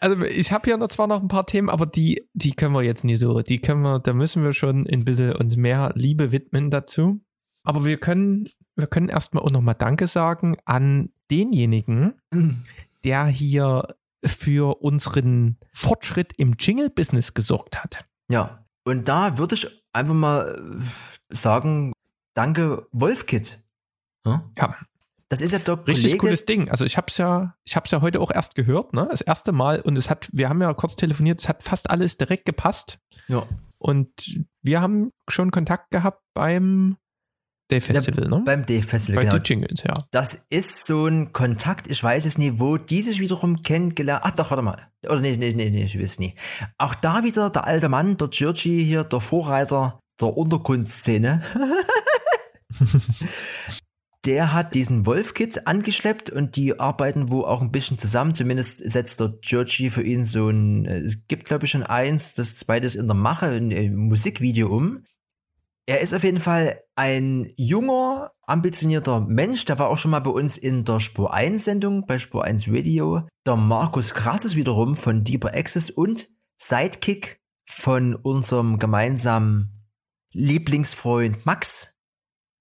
also ich habe hier noch zwar noch ein paar Themen, aber die, die können wir jetzt nicht so. Die können wir, da müssen wir schon ein bisschen uns mehr Liebe widmen dazu. Aber wir können, wir können erstmal auch nochmal Danke sagen an denjenigen, mhm. der hier für unseren Fortschritt im Jingle-Business gesorgt hat. Ja, und da würde ich einfach mal äh, sagen, danke Wolfkit. Hm? Ja. Das ist ja doch richtig Kollege. cooles Ding. Also ich habe es ja, ich habe es ja heute auch erst gehört, ne? Das erste Mal und es hat, wir haben ja kurz telefoniert, es hat fast alles direkt gepasst. Ja. Und wir haben schon Kontakt gehabt beim Day Festival, ja, ne? Beim Day Festival, Bei genau. die Jingles, ja. Das ist so ein Kontakt, ich weiß es nie, wo die sich wiederum kennengelernt. Ach doch, warte mal. Oder nee, nee, nee, nee, ich weiß es nie. Auch da wieder der alte Mann, der Giorgi hier, der Vorreiter der Untergrundszene. der hat diesen Wolf-Kit angeschleppt und die arbeiten wo auch ein bisschen zusammen. Zumindest setzt der Giorgi für ihn so ein, es gibt glaube ich schon eins, das zweite ist in der Mache, ein Musikvideo um. Er ist auf jeden Fall ein junger, ambitionierter Mensch. Der war auch schon mal bei uns in der Spur 1 Sendung, bei Spur 1 Radio. Der Markus Krasses wiederum von Deeper Access und Sidekick von unserem gemeinsamen Lieblingsfreund Max,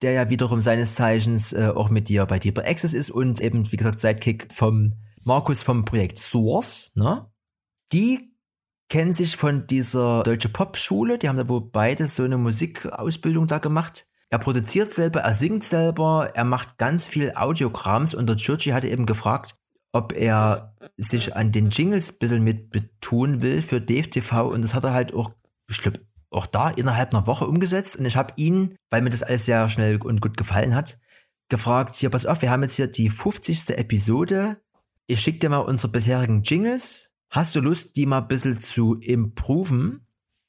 der ja wiederum seines Zeichens äh, auch mit dir bei Deeper Access ist und eben, wie gesagt, Sidekick vom Markus vom Projekt Source, ne? Die kennen sich von dieser Deutsche Pop-Schule. Die haben da wohl beide so eine Musikausbildung da gemacht. Er produziert selber, er singt selber, er macht ganz viel Audiograms und der Giorgi hatte eben gefragt, ob er sich an den Jingles ein bisschen mit betun will für DFTV und das hat er halt auch, ich glaube, auch da innerhalb einer Woche umgesetzt und ich habe ihn, weil mir das alles sehr schnell und gut gefallen hat, gefragt, hier pass auf, wir haben jetzt hier die 50. Episode, ich schicke dir mal unsere bisherigen Jingles, Hast du Lust, die mal ein bisschen zu improven?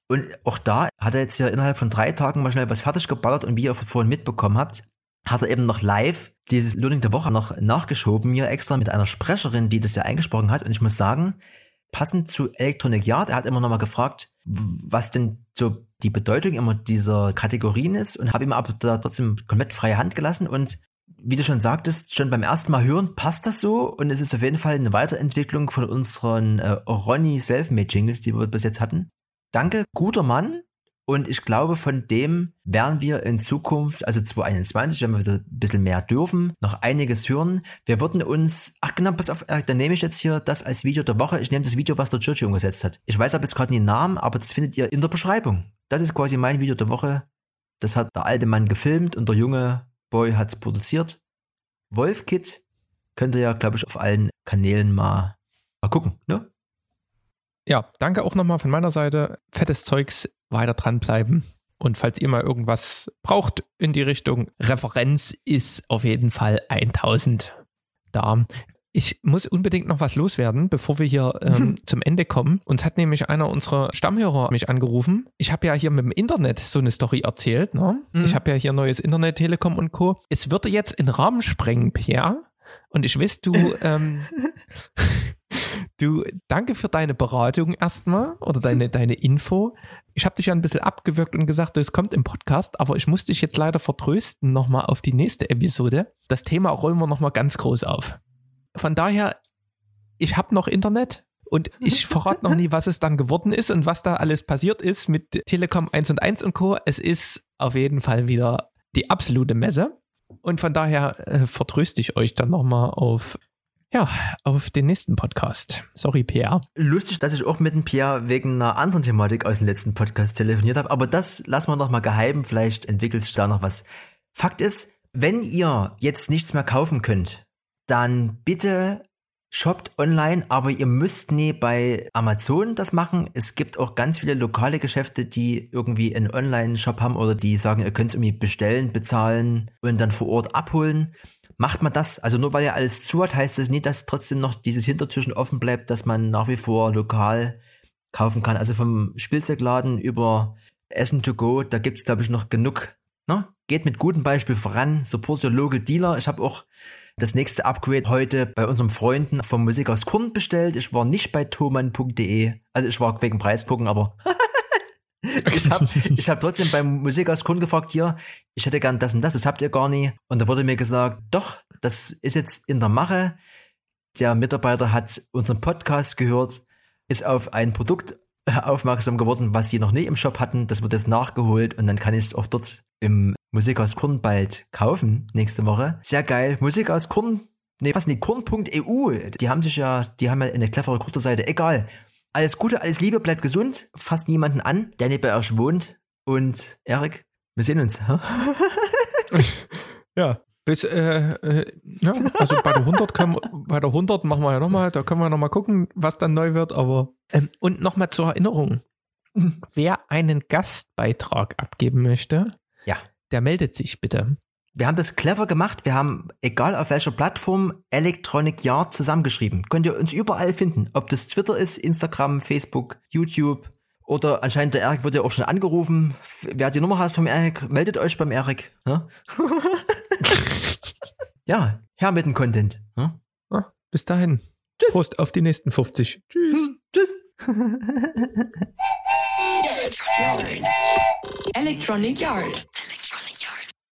Und auch da hat er jetzt ja innerhalb von drei Tagen mal schnell was fertig geballert und wie ihr vorhin mitbekommen habt, hat er eben noch live dieses Learning der Woche noch nachgeschoben, mir extra mit einer Sprecherin, die das ja eingesprochen hat. Und ich muss sagen, passend zu Electronic Yard, er hat immer noch mal gefragt, was denn so die Bedeutung immer dieser Kategorien ist und habe ihm aber da trotzdem komplett freie Hand gelassen und wie du schon sagtest, schon beim ersten Mal hören passt das so und es ist auf jeden Fall eine Weiterentwicklung von unseren äh, Ronny Selfmade Jingles, die wir bis jetzt hatten. Danke, guter Mann. Und ich glaube, von dem werden wir in Zukunft, also 2021, wenn wir wieder ein bisschen mehr dürfen, noch einiges hören. Wir würden uns, ach genau, pass auf, dann nehme ich jetzt hier das als Video der Woche. Ich nehme das Video, was der Churchill umgesetzt hat. Ich weiß aber jetzt gerade den Namen, aber das findet ihr in der Beschreibung. Das ist quasi mein Video der Woche Das hat der alte Mann gefilmt und der junge Boy hat's produziert. Wolfkit könnt ihr ja, glaube ich, auf allen Kanälen mal, mal gucken, ne? Ja, danke auch nochmal von meiner Seite. Fettes Zeugs, weiter dranbleiben. Und falls ihr mal irgendwas braucht in die Richtung, Referenz ist auf jeden Fall 1000 da. Ich muss unbedingt noch was loswerden, bevor wir hier ähm, zum Ende kommen. Uns hat nämlich einer unserer Stammhörer mich angerufen. Ich habe ja hier mit dem Internet so eine Story erzählt. Ne? Mhm. Ich habe ja hier neues Internet, Telekom und Co. Es würde jetzt in Rahmen sprengen, Pierre. Und ich weiß, du, ähm, du, danke für deine Beratung erstmal oder deine, deine Info. Ich habe dich ja ein bisschen abgewürgt und gesagt, es kommt im Podcast, aber ich muss dich jetzt leider vertrösten nochmal auf die nächste Episode. Das Thema rollen wir nochmal ganz groß auf. Von daher, ich habe noch Internet und ich verrate noch nie, was es dann geworden ist und was da alles passiert ist mit Telekom 1 und 1 und Co. Es ist auf jeden Fall wieder die absolute Messe. Und von daher äh, vertröste ich euch dann nochmal auf, ja, auf den nächsten Podcast. Sorry, Pierre. Lustig, dass ich auch mit dem Pierre wegen einer anderen Thematik aus dem letzten Podcast telefoniert habe, aber das lassen wir noch mal geheim, vielleicht entwickelt sich da noch was. Fakt ist, wenn ihr jetzt nichts mehr kaufen könnt, dann bitte shoppt online, aber ihr müsst nie bei Amazon das machen. Es gibt auch ganz viele lokale Geschäfte, die irgendwie einen Online-Shop haben oder die sagen, ihr könnt es irgendwie bestellen, bezahlen und dann vor Ort abholen. Macht man das, also nur weil ja alles zu hat, heißt das nicht, dass trotzdem noch dieses Hintertürchen offen bleibt, dass man nach wie vor lokal kaufen kann. Also vom Spielzeugladen über Essen to go, da gibt's glaube ich noch genug. Ne? Geht mit gutem Beispiel voran, support your local dealer. Ich habe auch das nächste Upgrade heute bei unseren Freunden vom Musik aus bestellt. Ich war nicht bei thomann.de. Also ich war wegen Preis gucken, aber ich habe ich hab trotzdem beim Musik aus gefragt, hier, ich hätte gern das und das, das habt ihr gar nie. Und da wurde mir gesagt, doch, das ist jetzt in der Mache. Der Mitarbeiter hat unseren Podcast gehört, ist auf ein Produkt aufmerksam geworden, was sie noch nie im Shop hatten. Das wird jetzt nachgeholt und dann kann ich es auch dort im Musik aus Kurn bald kaufen nächste Woche. Sehr geil. Musik aus Kurn. Nee, was nicht, Kurn.eu. Die haben sich ja, die haben ja eine clevere Seite. Egal. Alles Gute, alles Liebe, bleibt gesund. Fasst niemanden an, der nicht bei euch wohnt. Und Erik, wir sehen uns. ja. Bis, äh, äh, ja, also bei der 100 können, bei der 100 machen wir ja nochmal, da können wir nochmal gucken, was dann neu wird, aber, ähm, und nochmal zur Erinnerung. Wer einen Gastbeitrag abgeben möchte, Ja. der meldet sich bitte. Wir haben das clever gemacht. Wir haben, egal auf welcher Plattform, Electronic Yard zusammengeschrieben. Könnt ihr uns überall finden. Ob das Twitter ist, Instagram, Facebook, YouTube. Oder anscheinend der Erik wird ja auch schon angerufen. Wer die Nummer hat vom Erik, meldet euch beim Erik. Ne? ja, her mit dem Content. Ne? Ah, bis dahin. Tschüss. Prost auf die nächsten 50. Tschüss. Tschüss. Electronic Yard.